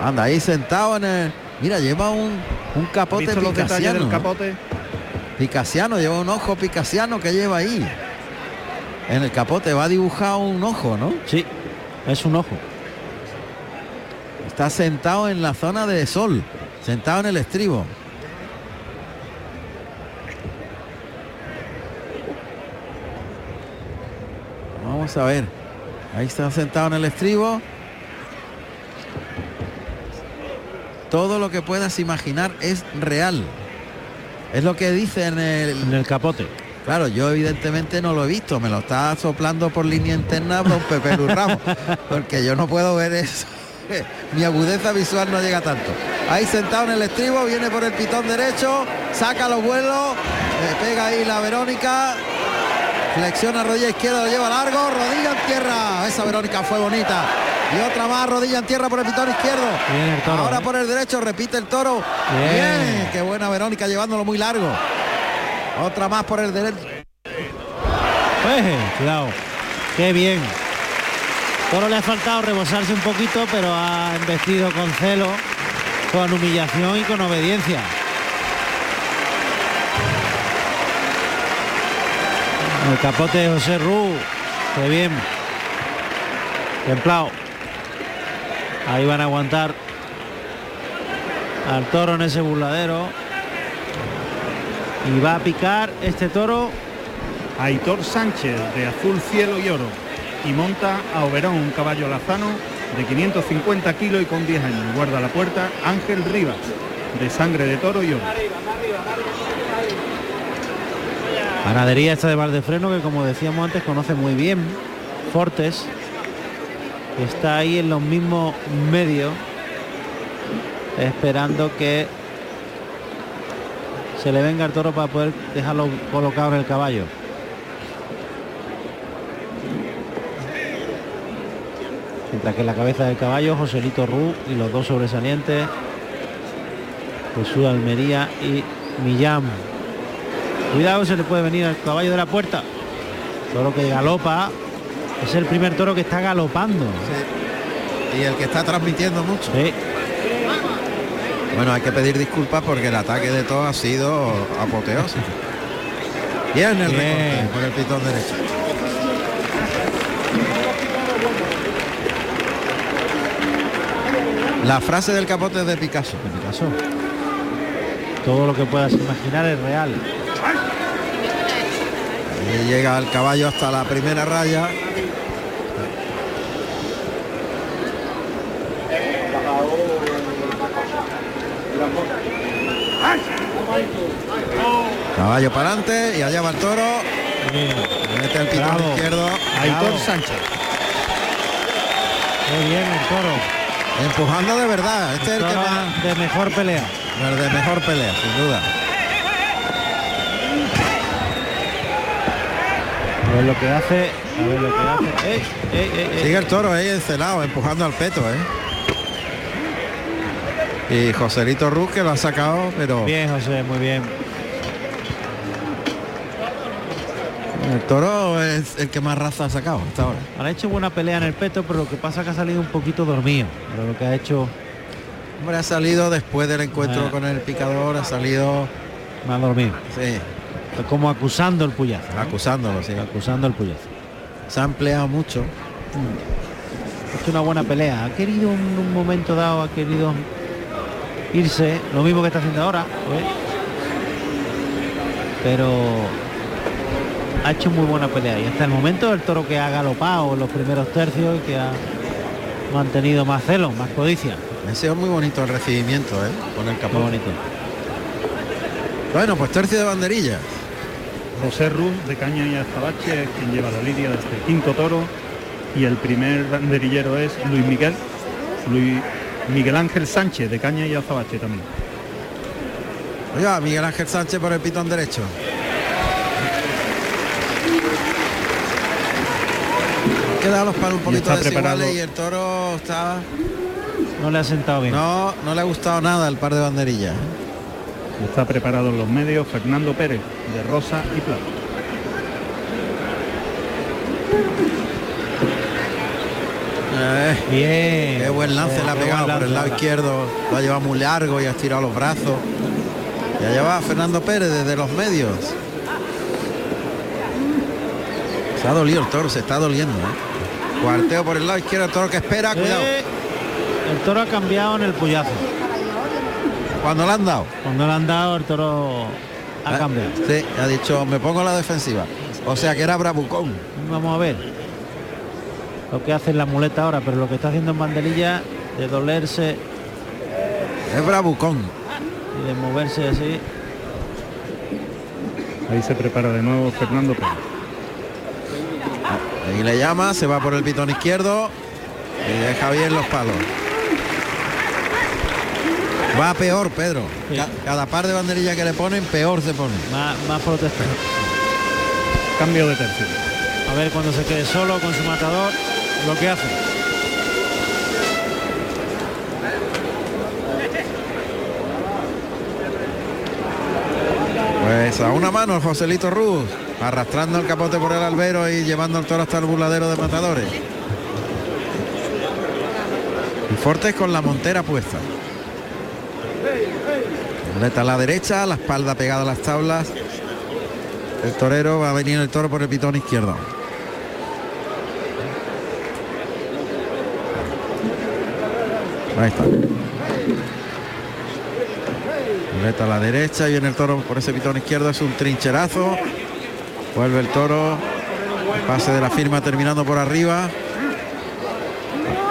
Anda, ahí sentado en el... Mira, lleva un, un ¿Has capote picasiano. del capote? Picasiano, lleva un ojo picasiano que lleva ahí. En el capote va dibujado un ojo, ¿no? Sí, es un ojo. Está sentado en la zona de sol, sentado en el estribo. Vamos a ver. Ahí está sentado en el estribo. Todo lo que puedas imaginar es real. Es lo que dice en el, En el capote. Claro, yo evidentemente no lo he visto, me lo está soplando por línea interna don Pepe Luz Ramos, porque yo no puedo ver eso. Mi agudeza visual no llega tanto. Ahí sentado en el estribo, viene por el pitón derecho, saca los vuelos, le pega ahí la Verónica, flexiona rodilla izquierda, lo lleva largo, rodilla en tierra. Esa Verónica fue bonita. Y otra más, rodilla en tierra por el pitón izquierdo. Bien el toro, Ahora ¿eh? por el derecho, repite el toro. Bien. Bien, qué buena Verónica llevándolo muy largo. Otra más por el derecho. Pues, cuidado. Qué bien. Toro le ha faltado rebosarse un poquito, pero ha embestido con celo, con humillación y con obediencia. El capote de José Ru. Qué bien. Templado. Ahí van a aguantar al toro en ese burladero. Y va a picar este toro Aitor Sánchez de azul cielo y oro y monta a Oberón un caballo lazano de 550 kilos y con 10 años. Guarda la puerta Ángel Rivas de sangre de toro y oro. Ganadería esta de Valdefreno que como decíamos antes conoce muy bien Fortes. Está ahí en los mismos medios esperando que se le venga el toro para poder dejarlo colocado en el caballo. Mientras que en la cabeza del caballo Joselito Ru y los dos sobresalientes Jesús Almería y Millán. Cuidado, se le puede venir al caballo de la puerta. Toro que galopa. Es el primer toro que está galopando. Y el que está transmitiendo mucho. Sí. Bueno, hay que pedir disculpas porque el ataque de todo ha sido apoteósico. Bien el recorte por el pitón derecho. La frase del capote es de Picasso. De Picasso. Todo lo que puedas imaginar es real. Y llega el caballo hasta la primera raya. Caballo para adelante y allá va el toro. Mete el pitón Bravo. izquierdo. Aitor. Sánchez. Qué bien el toro. Empujando de verdad. Este es el que más. de mejor pelea. El de mejor pelea, sin duda. A ver lo que hace. A ver lo que hace. ¡Ey, ey, ey, ey! Sigue el toro ahí encelado, empujando al peto, ¿eh? Y Joselito Ruz que lo ha sacado, pero Bien, José, muy bien. el toro es el que más raza ha sacado hasta ahora. Ha hecho buena pelea en el peto, pero lo que pasa es que ha salido un poquito dormido. Pero lo que ha hecho Hombre, ha salido después del encuentro Ah. con el picador, ha salido, más dormido. sí, Como acusando el puyazo. ¿no? acusándolo, sí. Acusando el puyazo. Se ha empleado mucho. Ha hecho una buena pelea. Ha querido en un momento dado, ha querido irse, lo mismo que está haciendo ahora. ¿eh? Pero ha hecho muy buena pelea. Y hasta el momento el toro que ha galopado los primeros tercios y que ha mantenido más celo, más codicia. Ha sido muy bonito el recibimiento, ¿eh? Con el capón. bonito. Bueno, pues tercio de banderilla. José Ruz de Caña y Azabache es quien lleva la lidia desde el quinto toro y el primer banderillero es Luis Miguel, Luis Miguel Ángel Sánchez de Caña y Azabache también. Oiga, Miguel Ángel Sánchez por el pitón derecho. Quedan los palos un poquito desiguales preparado. y el toro está. No le ha sentado bien. No, no le ha gustado nada el par de banderillas. Está preparado en los medios Fernando Pérez de Rosa y Plata. Eh, Bien. qué buen lance Eh, le ha pegado por el lado izquierdo. Lo ha llevado muy largo y ha estirado los brazos. Y allá va Fernando Pérez desde los medios. Se ha dolido el toro, se está doliendo. ¿eh? Cuarteo por el lado izquierdo, el toro que espera, cuidado. Eh, el toro ha cambiado en el puyazo. Cuando le han dado. Cuando le han dado, el toro ha Ah, cambiado. Sí, ha dicho, me pongo a la defensiva. O sea que era bravucón. Vamos a ver lo que hace en la muleta ahora, pero lo que está haciendo en banderilla de dolerse Es bravucón. y de moverse así. Ahí se prepara de nuevo Fernando Pérez. Ahí le llama, se va por el pitón izquierdo y deja bien los palos. Va peor, Pedro. Sí. Ca- Cada par de banderillas que le ponen, peor se pone. Más, más protesta. Cambio de tercio. A ver cuando se quede solo con su matador, lo que hace. Pues a una mano el Joselito Ruz, arrastrando el capote por el albero y llevando el toro hasta el burladero de matadores. Y Fortes con la montera puesta. Muleta a la derecha, la espalda pegada a las tablas. El torero va a venir el toro por el pitón izquierdo. Ahí está. Muleta a la derecha, viene el toro por ese pitón izquierdo, es un trincherazo. Vuelve el toro. Pase de la firma terminando por arriba.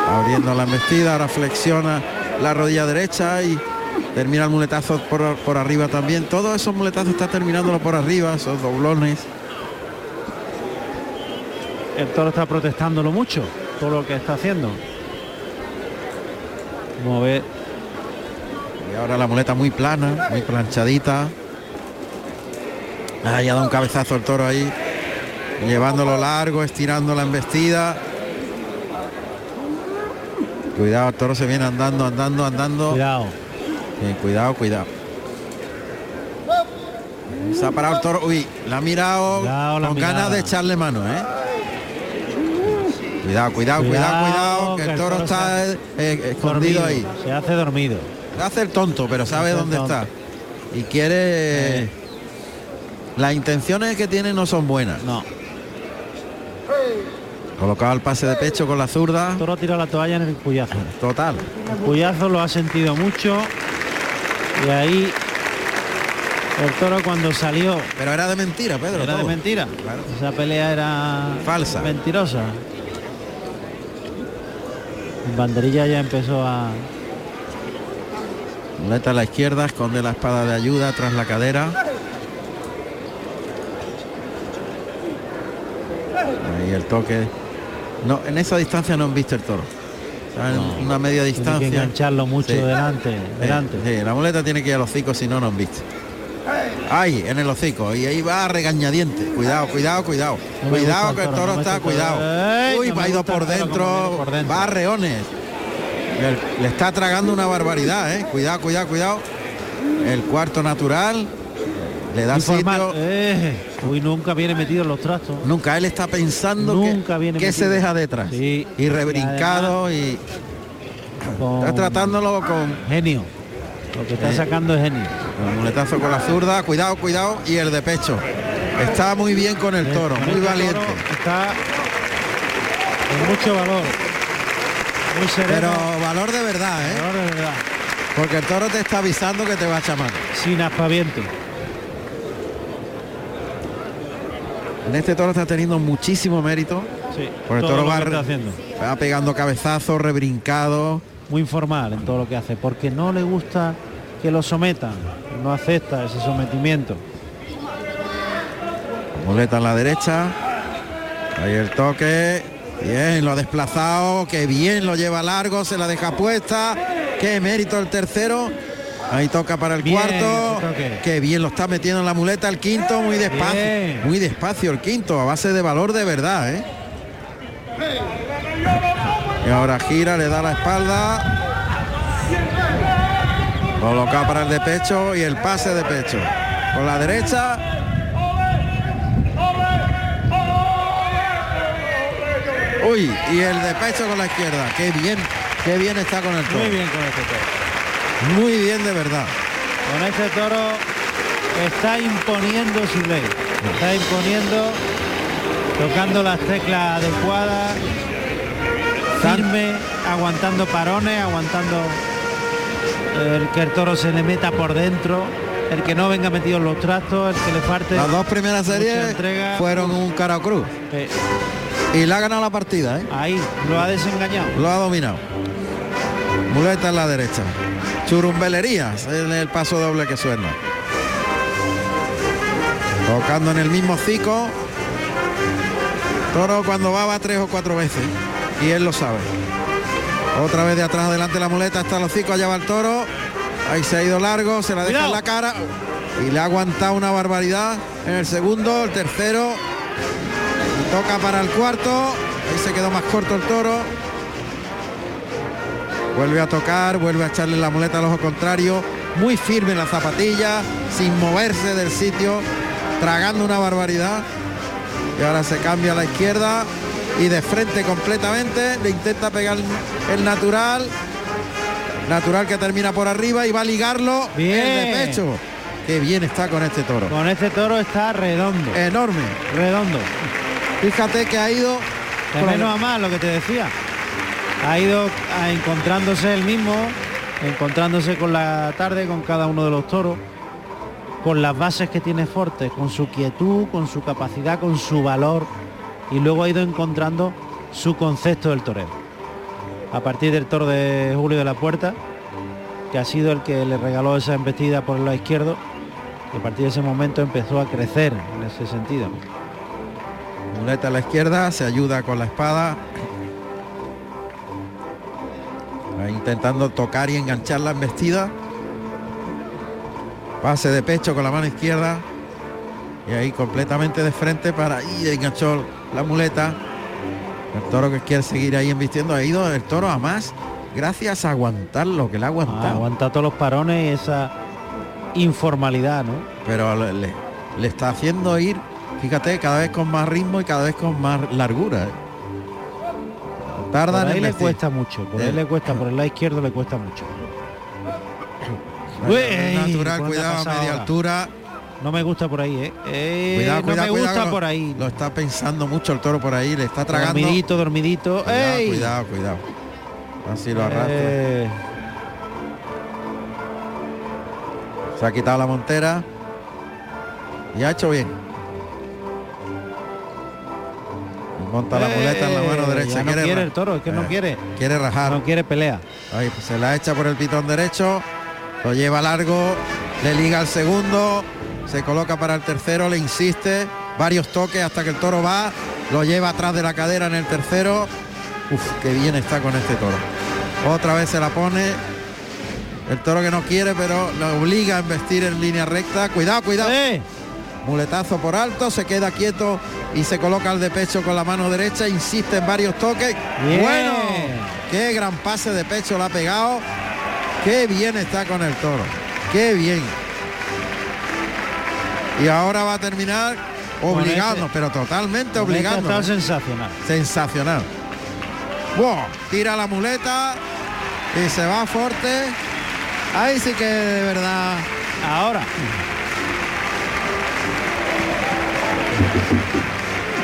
Abriendo la embestida, ahora flexiona la rodilla derecha y termina el muletazo por, por arriba también. Todos esos muletazos está terminándolo por arriba, esos doblones. El toro está protestándolo mucho, todo lo que está haciendo. A ver. Y ahora la muleta muy plana, muy planchadita. Ah, ya da un cabezazo el toro ahí. Llevándolo largo, estirando la embestida. Cuidado, el toro se viene andando, andando, andando. Cuidado. Bien, cuidado, cuidado. Se ha parado el toro. Uy, la ha mirado Cuidado, la con mirada. ganas de echarle mano, ¿eh? Cuidado, cuidado, cuidado, cuidado, que el toro está se- eh, eh, escondido dormido, ahí. Se hace dormido. Hace el tonto, pero sabe dónde tonto. está. Y quiere. Eh. Las intenciones que tiene no son buenas. No. Colocado el pase de pecho con la zurda. El toro tira la toalla en el puyazo. Total. El puyazo lo ha sentido mucho. Y ahí el toro cuando salió. Pero era de mentira, Pedro. Era de mentira. Esa pelea era Falsa. Mentirosa. Banderilla ya empezó a. Muleta a la izquierda, esconde la espada de ayuda tras la cadera. Ahí el toque. No, en esa distancia no han visto el toro. En una media Tiene que distancia. engancharlo mucho Sí. delante. delante. Sí, la muleta tiene que ir al hocico si no, no han visto. Ahí, en el hocico. Y ahí va regañadiente. Cuidado, cuidado, cuidado. No cuidado que el toro, no está, cuidado. Uy, va ido por dentro. viene por dentro. Va a reones. Le, le está tragando una barbaridad, ¿eh? Cuidado, cuidado, cuidado. El cuarto natural. Le da Informal. sitio. Eh, uy, nunca viene metido en los trastos. Nunca él está pensando Nunca que, viene que se deja detrás. Sí. Y rebrincado y Con está tratándolo con genio. Lo que está Eh. sacando es genio. el muletazo con la zurda. Cuidado, cuidado. Y el de pecho. Está muy bien con el toro, muy valiente. Está con mucho valor. Muy sereno. Pero valor de verdad, ¿eh? valor de verdad. Porque el toro te está avisando que te va a chamar. Sin aspaviento. En este toro está teniendo muchísimo mérito. Sí. Porque el toro va, está haciendo. va pegando cabezazos, rebrincado. Muy informal en todo lo que hace. Porque no le gusta que lo sometan. No acepta ese sometimiento. Muleta en la derecha. Ahí el toque. Bien, lo ha desplazado. Que bien lo lleva largo. Se la deja puesta. Qué mérito el tercero. Ahí toca para el Bien, cuarto. Qué bien lo está metiendo en la muleta el quinto. Muy despacio. Bien. Muy despacio el quinto. A base de valor de verdad, ¿eh? Y ahora gira, le da la espalda. Coloca para el de pecho y el pase de pecho. Con la derecha. Uy, y el de pecho con la izquierda. Qué bien, qué bien está con el toro. Muy bien con este toro. Muy bien de verdad. Con este toro está imponiendo su ley. Está imponiendo, tocando las teclas adecuadas, firme, aguantando parones, aguantando el que el toro se le meta por dentro, el que no venga metido en los trastos, el que le falte. Las dos primeras series entrega. fueron un cara cruz. Eh, Y le ha ganado la partida, ¿eh? ahí, lo ha desengañado. Lo ha dominado. Muleta en la derecha. Churumbelerías en el paso doble que suena. Tocando en el mismo cico. Toro cuando va va tres o cuatro veces. Y él lo sabe. Otra vez de atrás adelante la muleta está los hocico, allá va el toro. Ahí se ha ido largo, se la deja en la cara. Y le ha aguantado una barbaridad en el segundo, el tercero. Toca para el cuarto. Ahí se quedó más corto el toro. Vuelve a tocar, vuelve a echarle la muleta al ojo contrario. Muy firme en la zapatilla, sin moverse del sitio, tragando una barbaridad. Y ahora se cambia a la izquierda y de frente completamente. Le intenta pegar el natural. Natural que termina por arriba y va a ligarlo. Bien. El de pecho. Qué bien está con este toro. Con este toro está redondo, Enorme. redondo. Fíjate que ha ido. De menos a más lo que te decía. Ha ido a- encontrándose el mismo, encontrándose con la tarde, con cada uno de los toros, con las bases que tiene Fortes, con su quietud, con su capacidad, con su valor, y luego ha ido encontrando su concepto del torero. A partir del toro de Julio de la Puerta, que ha sido el que le regaló esa embestida por el lado izquierdo, y a partir de ese momento empezó a crecer en ese sentido. Muleta a la izquierda, se ayuda con la espada. Intentando tocar y enganchar la embestida. Pase de pecho con la mano izquierda. Y ahí completamente de frente para y enganchó la muleta. El toro que quiere seguir ahí embistiendo ha ido el toro a más gracias a aguantar lo que le ha Ah, aguantado. aguanta todos los parones y esa informalidad, ¿no? Pero le está haciendo ir, fíjate, cada vez con más ritmo y cada vez con más largura. ¿eh? Tarda Por en ahí le embestir. cuesta mucho, por ahí le cuesta, por el lado izquierdo le cuesta mucho. Uy, natural, ¿cuánto ha cuidado a media ahora? altura. No me gusta por ahí, ¿eh? Eh, Cuidado, no cuidado, me gusta por ahí. Lo está pensando mucho el toro por ahí, le está tragando. Dormidito, dormidito. Cuidado, ¡Ey! cuidado, cuidado. Así lo arrastra. Eh, Se ha quitado la montera. Y ha hecho bien. Monta la muleta en la mano eh, derecha. no quiere, el toro, es que no Eh, quiere. Quiere rajar. No quiere pelea. Ahí, pues, se la echa por el pitón derecho. Lo lleva largo. Le liga al segundo. Se coloca para el tercero. Le insiste. Varios toques hasta que el toro va. Lo lleva atrás de la cadera en el tercero. Uf, qué bien está con este toro. Otra vez se la pone. El toro que no quiere, pero lo obliga a embestir en línea recta. Cuidado, cuidado. ¡Eh! Muletazo por alto, se queda quieto y se coloca al de pecho con la mano derecha, insiste en varios toques. Bien. Bueno, qué gran pase de pecho le ha pegado. Qué bien está con el toro. Qué bien. Y ahora va a terminar obligando, este- pero totalmente Con este ¿eh? sensacional. Sensacional. Wow, tira la muleta y se va fuerte. Ahí sí que de verdad. Ahora.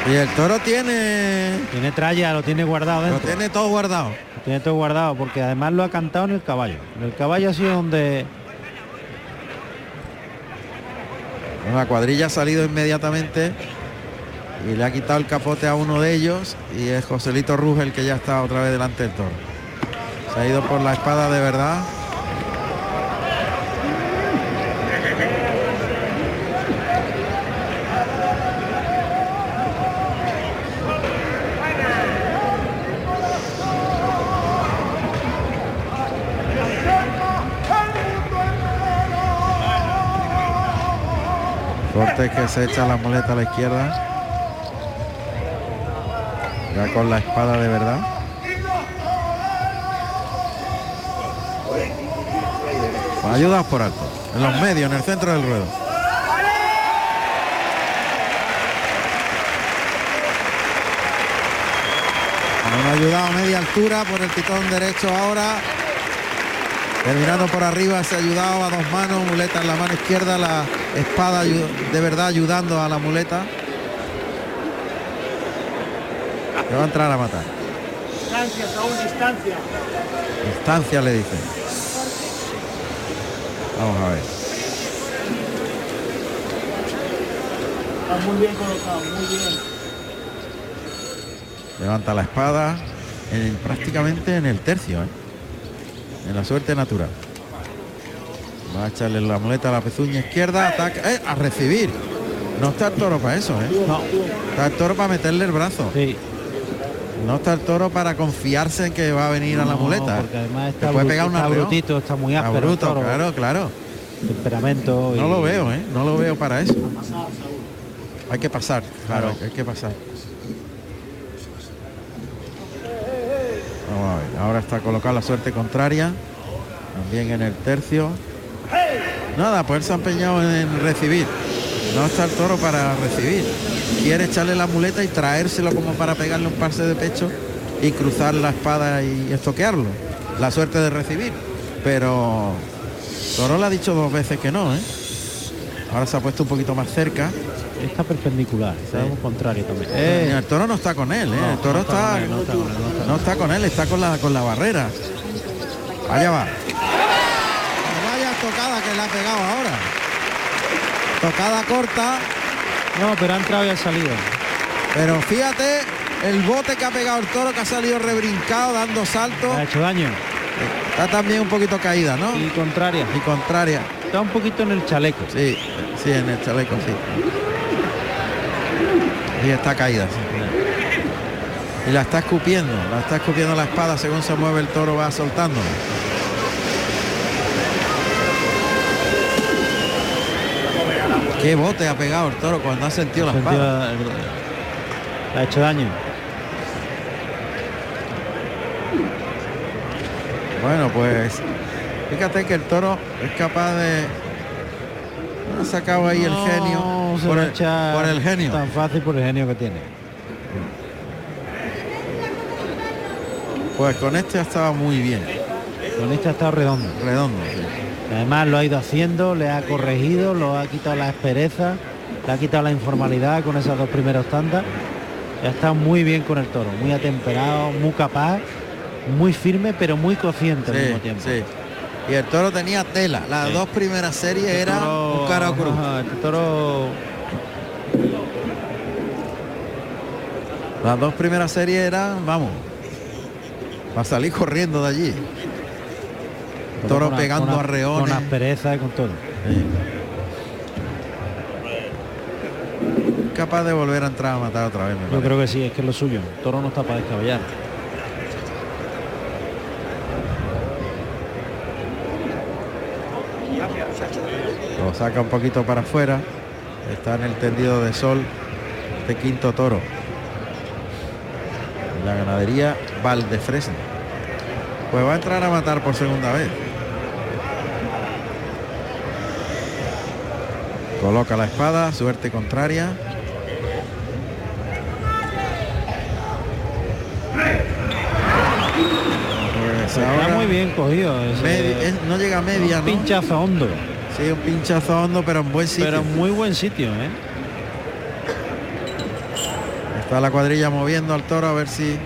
Y el toro tiene. Tiene tralla, lo tiene guardado Lo dentro. tiene todo guardado. Lo tiene todo guardado porque además lo ha cantado en el caballo. En el caballo ha sido donde La cuadrilla ha salido inmediatamente y le ha quitado el capote a uno de ellos y es Joselito Ruge el que ya está otra vez delante del toro. Se ha ido por la espada de verdad. Cortes que se echa la muleta a la izquierda. Ya con la espada de verdad. Ayudas por alto. En los medios, en el centro del ruedo. Han ayudado a media altura por el pitón derecho ahora. Terminando por arriba, se ha ayudado a dos manos, muleta en la mano izquierda, la espada de verdad ayudando a la muleta. Que va a entrar a matar. Distancia, Saúl, distancia. Distancia le dice. Vamos a ver. Está muy bien colocado, muy bien. Levanta la espada en- prácticamente en el tercio, ¿eh? en la suerte natural. Va a echarle la muleta a la pezuña izquierda, ataca, ¡eh! a recibir. No está el toro para eso, ¿eh? No. Está el toro para meterle el brazo. Sí. No está el toro para confiarse en que va a venir a la muleta. Porque además está, puede pegar está brutito, está muy Está áspero. el bruto, toro, claro, claro. Temperamento. No lo veo, ¿eh? No lo veo para eso. Hay que pasar, claro, hay que pasar. Vamos a ver, ahora está colocada la suerte contraria, también en el tercio. Nada, pues él se ha empeñado en recibir. No está el toro para recibir. Quiere echarle la muleta y traérselo como para pegarle un pase de pecho y cruzar la espada y estoquearlo. La suerte de recibir. Pero Toro le ha dicho dos veces que no, ¿eh? Ahora se ha puesto un poquito más cerca. Está perpendicular, está Sí. al contrario también. Eh, el toro no está con él, ¿eh? No, el toro no está está, con él, no está con él, está no está con él, está con la con la barrera. Allá va. Tocada que le ha pegado ahora. Tocada corta, no, pero ha entrado y ha salido. pero fíjate el bote que ha pegado el toro que ha salido rebrincado, dando saltos. Ha hecho daño. Está también un poquito caída, ¿no? Y contraria. Y contraria. Está un poquito en el chaleco. Sí, sí, en el chaleco, sí. Y está caída, sí. Y la está escupiendo, la está escupiendo la espada según se mueve el toro, va soltando. Qué bote ha pegado el toro cuando ha sentido la Sentido espada. la- ha hecho daño. Bueno, pues fíjate que el toro es capaz de... Ha sacado ahí el genio. Por el, echa por el genio. Tan fácil por el genio que tiene. Pues con este ha estado muy bien. Con este ha estado redondo. Redondo. sí. Además lo ha ido haciendo, le ha corregido, lo ha quitado la aspereza, le ha quitado la informalidad con esas dos primeras tandas. Ha estado muy bien con el toro, muy atemperado, muy capaz, muy firme, pero muy consciente al mismo tiempo. sí. Y el toro tenía tela. Las dos primeras series eran Toro- un cara cruz. ajá, este toro Las dos primeras series eran, vamos, para salir corriendo de allí. Toro con pegando con a- arreones. Con aspereza y con todo. Capaz de volver a entrar a matar otra vez. me Yo parece. creo que sí, es que es lo suyo. El toro no está para descabellar. Lo saca un poquito para afuera. Está en el tendido de sol de quinto toro. La ganadería Valdefresno. Pues va a entrar a matar por segunda vez. Coloca la espada, suerte contraria. Pues Está muy bien cogido. ese- medi- es- no llega a media, un ¿no? pinchazo hondo. Sí, un pinchazo hondo, pero en buen sitio. Pero en muy buen sitio, ¿eh? Está la cuadrilla moviendo al toro a ver si.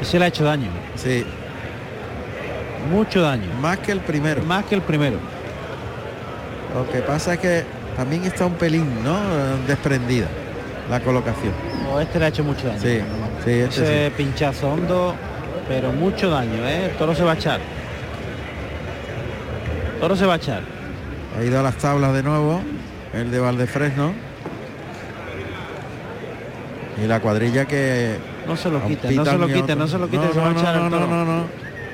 Ese le ha hecho daño. Sí, Mucho daño. más que el primero. Más que el primero. Lo que pasa es que también está un pelín, ¿no? Desprendida la colocación. Este le ha hecho mucho daño. Sí, sí, este Ese sí. pinchazo hondo, pero mucho daño, ¿eh? El toro se va a echar. El toro se va a echar. Ha ido a las tablas de nuevo, el de Valdefresno. Y la cuadrilla que. No se lo a un quite, no se lo otro. no se lo quite, No, se va a no, echar no, el no, toro. no, no.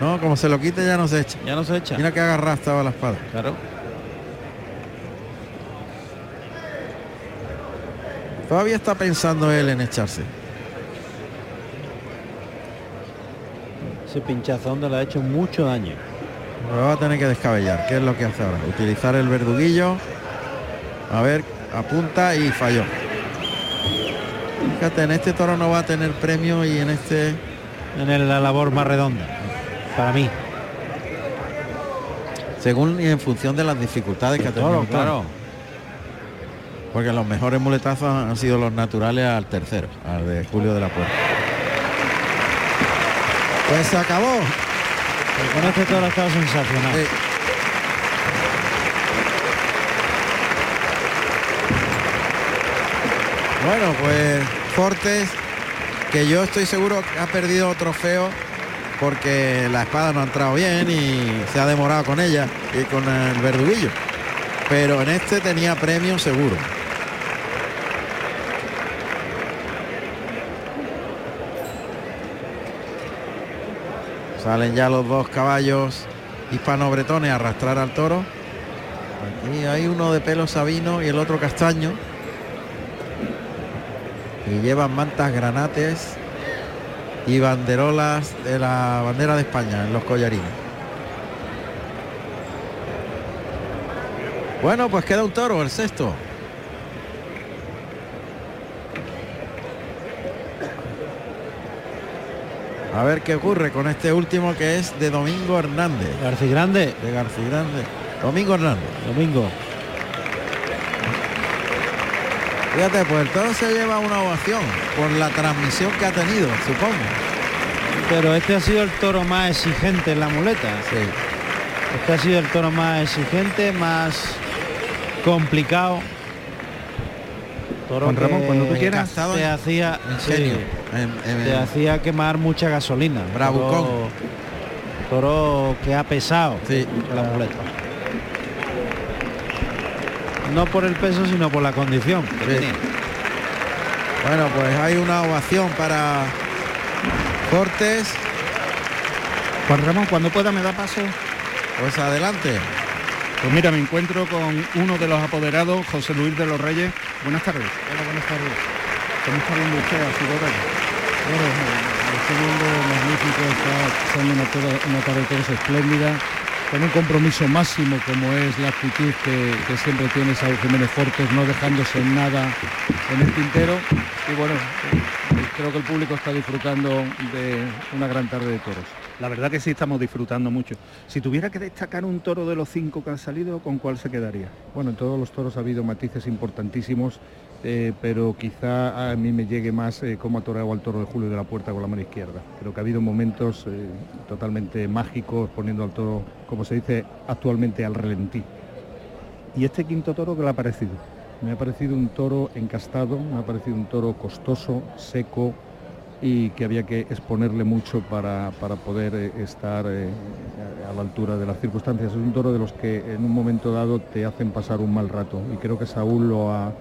No, como se lo quite ya no se echa. Ya no se echa. Mira que agarrada estaba la espada. Claro. Todavía está pensando él en echarse. Ese pinchazo hondo le ha hecho mucho daño. Lo va a tener que descabellar. ¿Qué es lo que hace ahora? Utilizar el verduguillo. A ver, apunta y falló. Fíjate, en este toro no va a tener premio y en este En el- la labor más redonda. Para mí. según y en función de las dificultades que ha tenido. Claro. Porque los mejores muletazos han sido los naturales al tercero, al de Julio de la Puerta. Pues se acabó. Con este toro ha estado sensacional. Sí. Bueno, pues Fortes, que yo estoy seguro que ha perdido trofeo porque la espada no ha entrado bien y se ha demorado con ella y con el verduguillo. Pero en este tenía premio seguro. Salen ya los dos caballos hispano-bretones a arrastrar al toro. Aquí hay uno de pelo sabino y el otro castaño. Y llevan mantas granates y banderolas de la bandera de España en los collarines. Bueno, pues queda un toro, el sexto. A ver qué ocurre con este último que es de Domingo Hernández. García Grande, De García Grande. Domingo Hernández. domingo. Fíjate, pues el toro se lleva una ovación por la transmisión que ha tenido, supongo. Pero este ha sido el toro más exigente en la muleta. Sí. Este ha sido el toro más exigente, más complicado. Toro Juan Ramón, cuando tú quieras. En- hacía, Ingenio. sí, En- en- te hacía quemar mucha gasolina. Bravucón. Toro, toro que ha pesado Sí. la muleta. No por el peso, sino por la condición que Sí. tenía. Bueno, pues hay una ovación para Cortés. Juan Ramón, cuando pueda me da paso. Pues adelante. Pues mira, me encuentro con uno de los apoderados, José Luis de los Reyes. Buenas tardes. Hola, buenas tardes. ¿Cómo está viendo usted a su gobierno? Bueno, el segundo magnífico está siendo una, una tarde de toros espléndida, con un compromiso máximo como es la actitud que, que siempre tiene Saúl Jiménez Fortes, no dejándose nada en el tintero. Y bueno, eh, creo que el público está disfrutando de una gran tarde de toros. La verdad que sí estamos disfrutando mucho. Si tuviera que destacar un toro de los cinco que han salido, ¿con cuál se quedaría? Bueno, en todos los toros ha habido matices importantísimos, eh, pero quizá a mí me llegue más eh, cómo ha toreado al toro de Julio de la Puerta con la mano izquierda. Creo que ha habido momentos eh, totalmente mágicos poniendo al toro, como se dice actualmente, al relentí. ¿Y este quinto toro qué le ha parecido? Me ha parecido un toro encastado, me ha parecido un toro costoso, seco, y que había que exponerle mucho para, para poder eh, estar a la altura de las circunstancias. Es un toro de los que en un momento dado te hacen pasar un mal rato y creo que Saúl lo ha,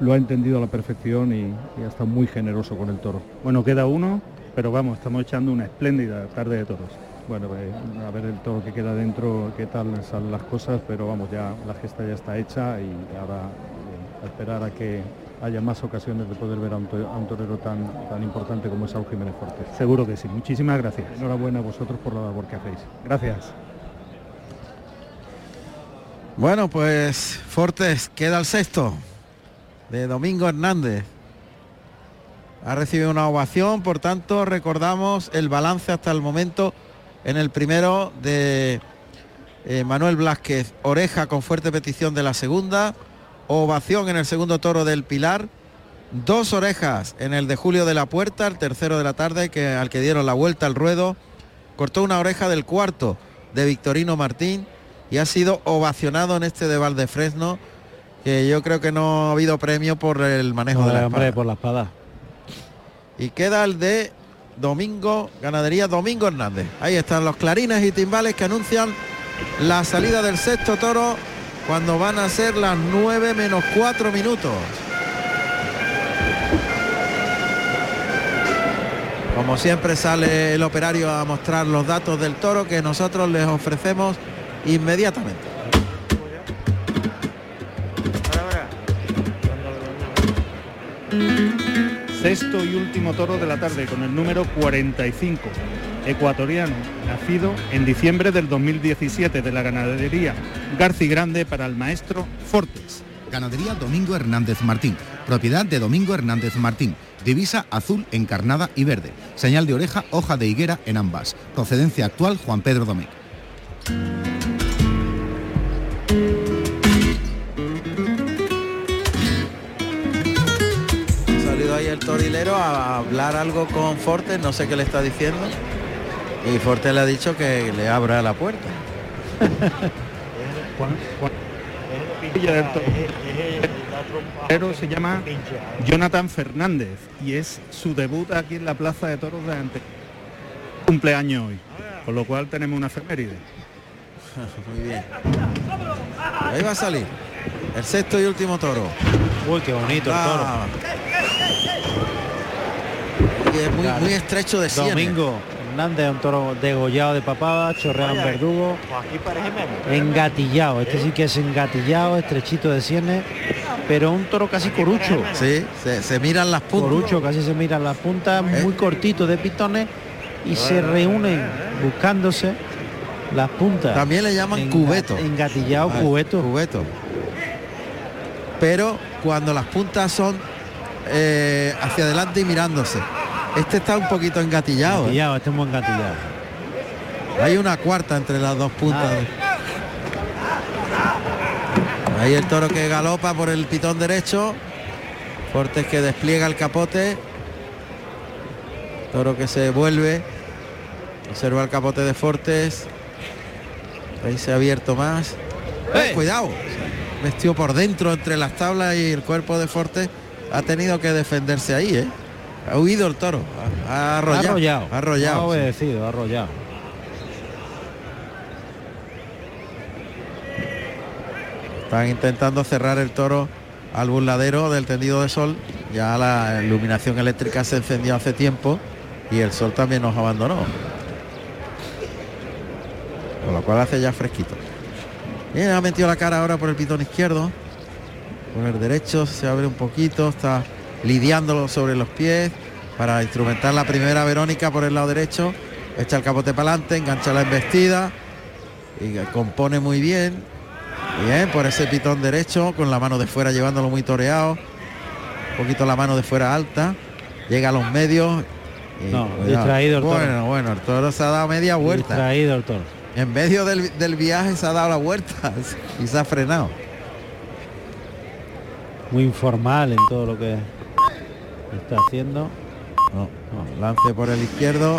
lo ha entendido a la perfección y, y ha estado muy generoso con el toro. Bueno, queda uno, pero vamos, estamos echando una espléndida tarde de toros. Bueno, eh, a ver el toro que queda dentro, qué tal salen las cosas, pero vamos, ya la gesta ya está hecha y ahora eh, esperar a que haya más ocasiones de poder ver a un, torero tan, tan importante como es Jiménez Fortes. Seguro que sí. Muchísimas gracias. Enhorabuena a vosotros por la labor que hacéis. Gracias. Bueno, pues Fortes queda el sexto de Domingo Hernández. Ha recibido una ovación, por tanto recordamos el balance hasta el momento en el primero de eh, Manuel Blázquez, oreja con fuerte petición de la segunda, ovación en el segundo toro del Pilar, dos orejas en el de Julio de la Puerta, el tercero de la tarde, que, al que dieron la vuelta al ruedo, cortó una oreja del cuarto de Victorino Martín y ha sido ovacionado en este de Valdefresno, que yo creo que no ha habido premio por el manejo de la hombre, espada. por la espada. Y queda el de Domingo, ganadería Domingo Hernández. Ahí están los clarines y timbales que anuncian la salida del sexto toro cuando van a ser las 9 menos 4 minutos. Como siempre sale el operario a mostrar los datos del toro que nosotros les ofrecemos inmediatamente. Sexto y último toro de la tarde con el número 45, ecuatoriano, nacido en diciembre del 2017 de la ganadería Garci Grande para el maestro Fortes. Ganadería Domingo Hernández Martín, propiedad de Domingo Hernández Martín, divisa azul encarnada y verde, señal de oreja, hoja de higuera en ambas, procedencia actual Juan Pedro Domecq. A hablar algo con Fortes, no sé qué le está diciendo. Y Fortes le ha dicho que le abra la puerta. Pero se llama Jonathan Fernández y es su debut aquí en la Plaza de Toros de Ante. Cumpleaños hoy, con lo cual tenemos una efeméride. Muy bien. Ahí va a salir. El sexto y último toro. Uy, qué bonito el toro. Y es muy, muy estrecho de sienes. Domingo Hernández, un toro degollado de papada, chorreado en verdugo, Aquí parece menos. engatillado. Este sí que es engatillado, estrechito de sienes, pero un toro casi corucho. Sí, se, se miran las puntas. Corucho, casi se miran las puntas, muy cortito de pitones y se reúnen buscándose las puntas. También le llaman Enga- cubeto. Engatillado, Ah, cubeto. Cubeto. Pero cuando las puntas son eh, hacia adelante y mirándose. Este está un poquito engatillado. ¿eh? Engatillado, este es muy engatillado. Hay una cuarta entre las dos puntas. Ahí el toro que galopa por el pitón derecho. Fortes que despliega el capote. Toro que se vuelve. Observa el capote de Fortes. Ahí se ha abierto más. ¡Eh, cuidado. Metió por dentro entre las tablas y el cuerpo de Fortes. Ha tenido que defenderse ahí, ¿eh? Ha huido el toro. Ha, ha arrollado. arrollado. Ha arrollado, Ha sí. obedecido, ha arrollado. Están intentando cerrar el toro al burladero del tendido de sol. Ya la iluminación eléctrica se encendió hace tiempo y el sol también nos abandonó. Con lo cual hace ya fresquito. Bien, ha metido la cara ahora por el pitón izquierdo con el derecho se abre un poquito, está lidiándolo sobre los pies para instrumentar la primera Verónica por el lado derecho, echa el capote para adelante, engancha la embestida y compone muy bien, bien por ese pitón derecho con la mano de fuera llevándolo muy toreado, un poquito la mano de fuera alta, llega a los medios. No, distraído el toro. Bueno, bueno, el toro se ha dado media vuelta. Distraído el toro. En medio del, del viaje se ha dado la vuelta y se ha frenado muy informal en todo lo que está haciendo. Lance por el izquierdo.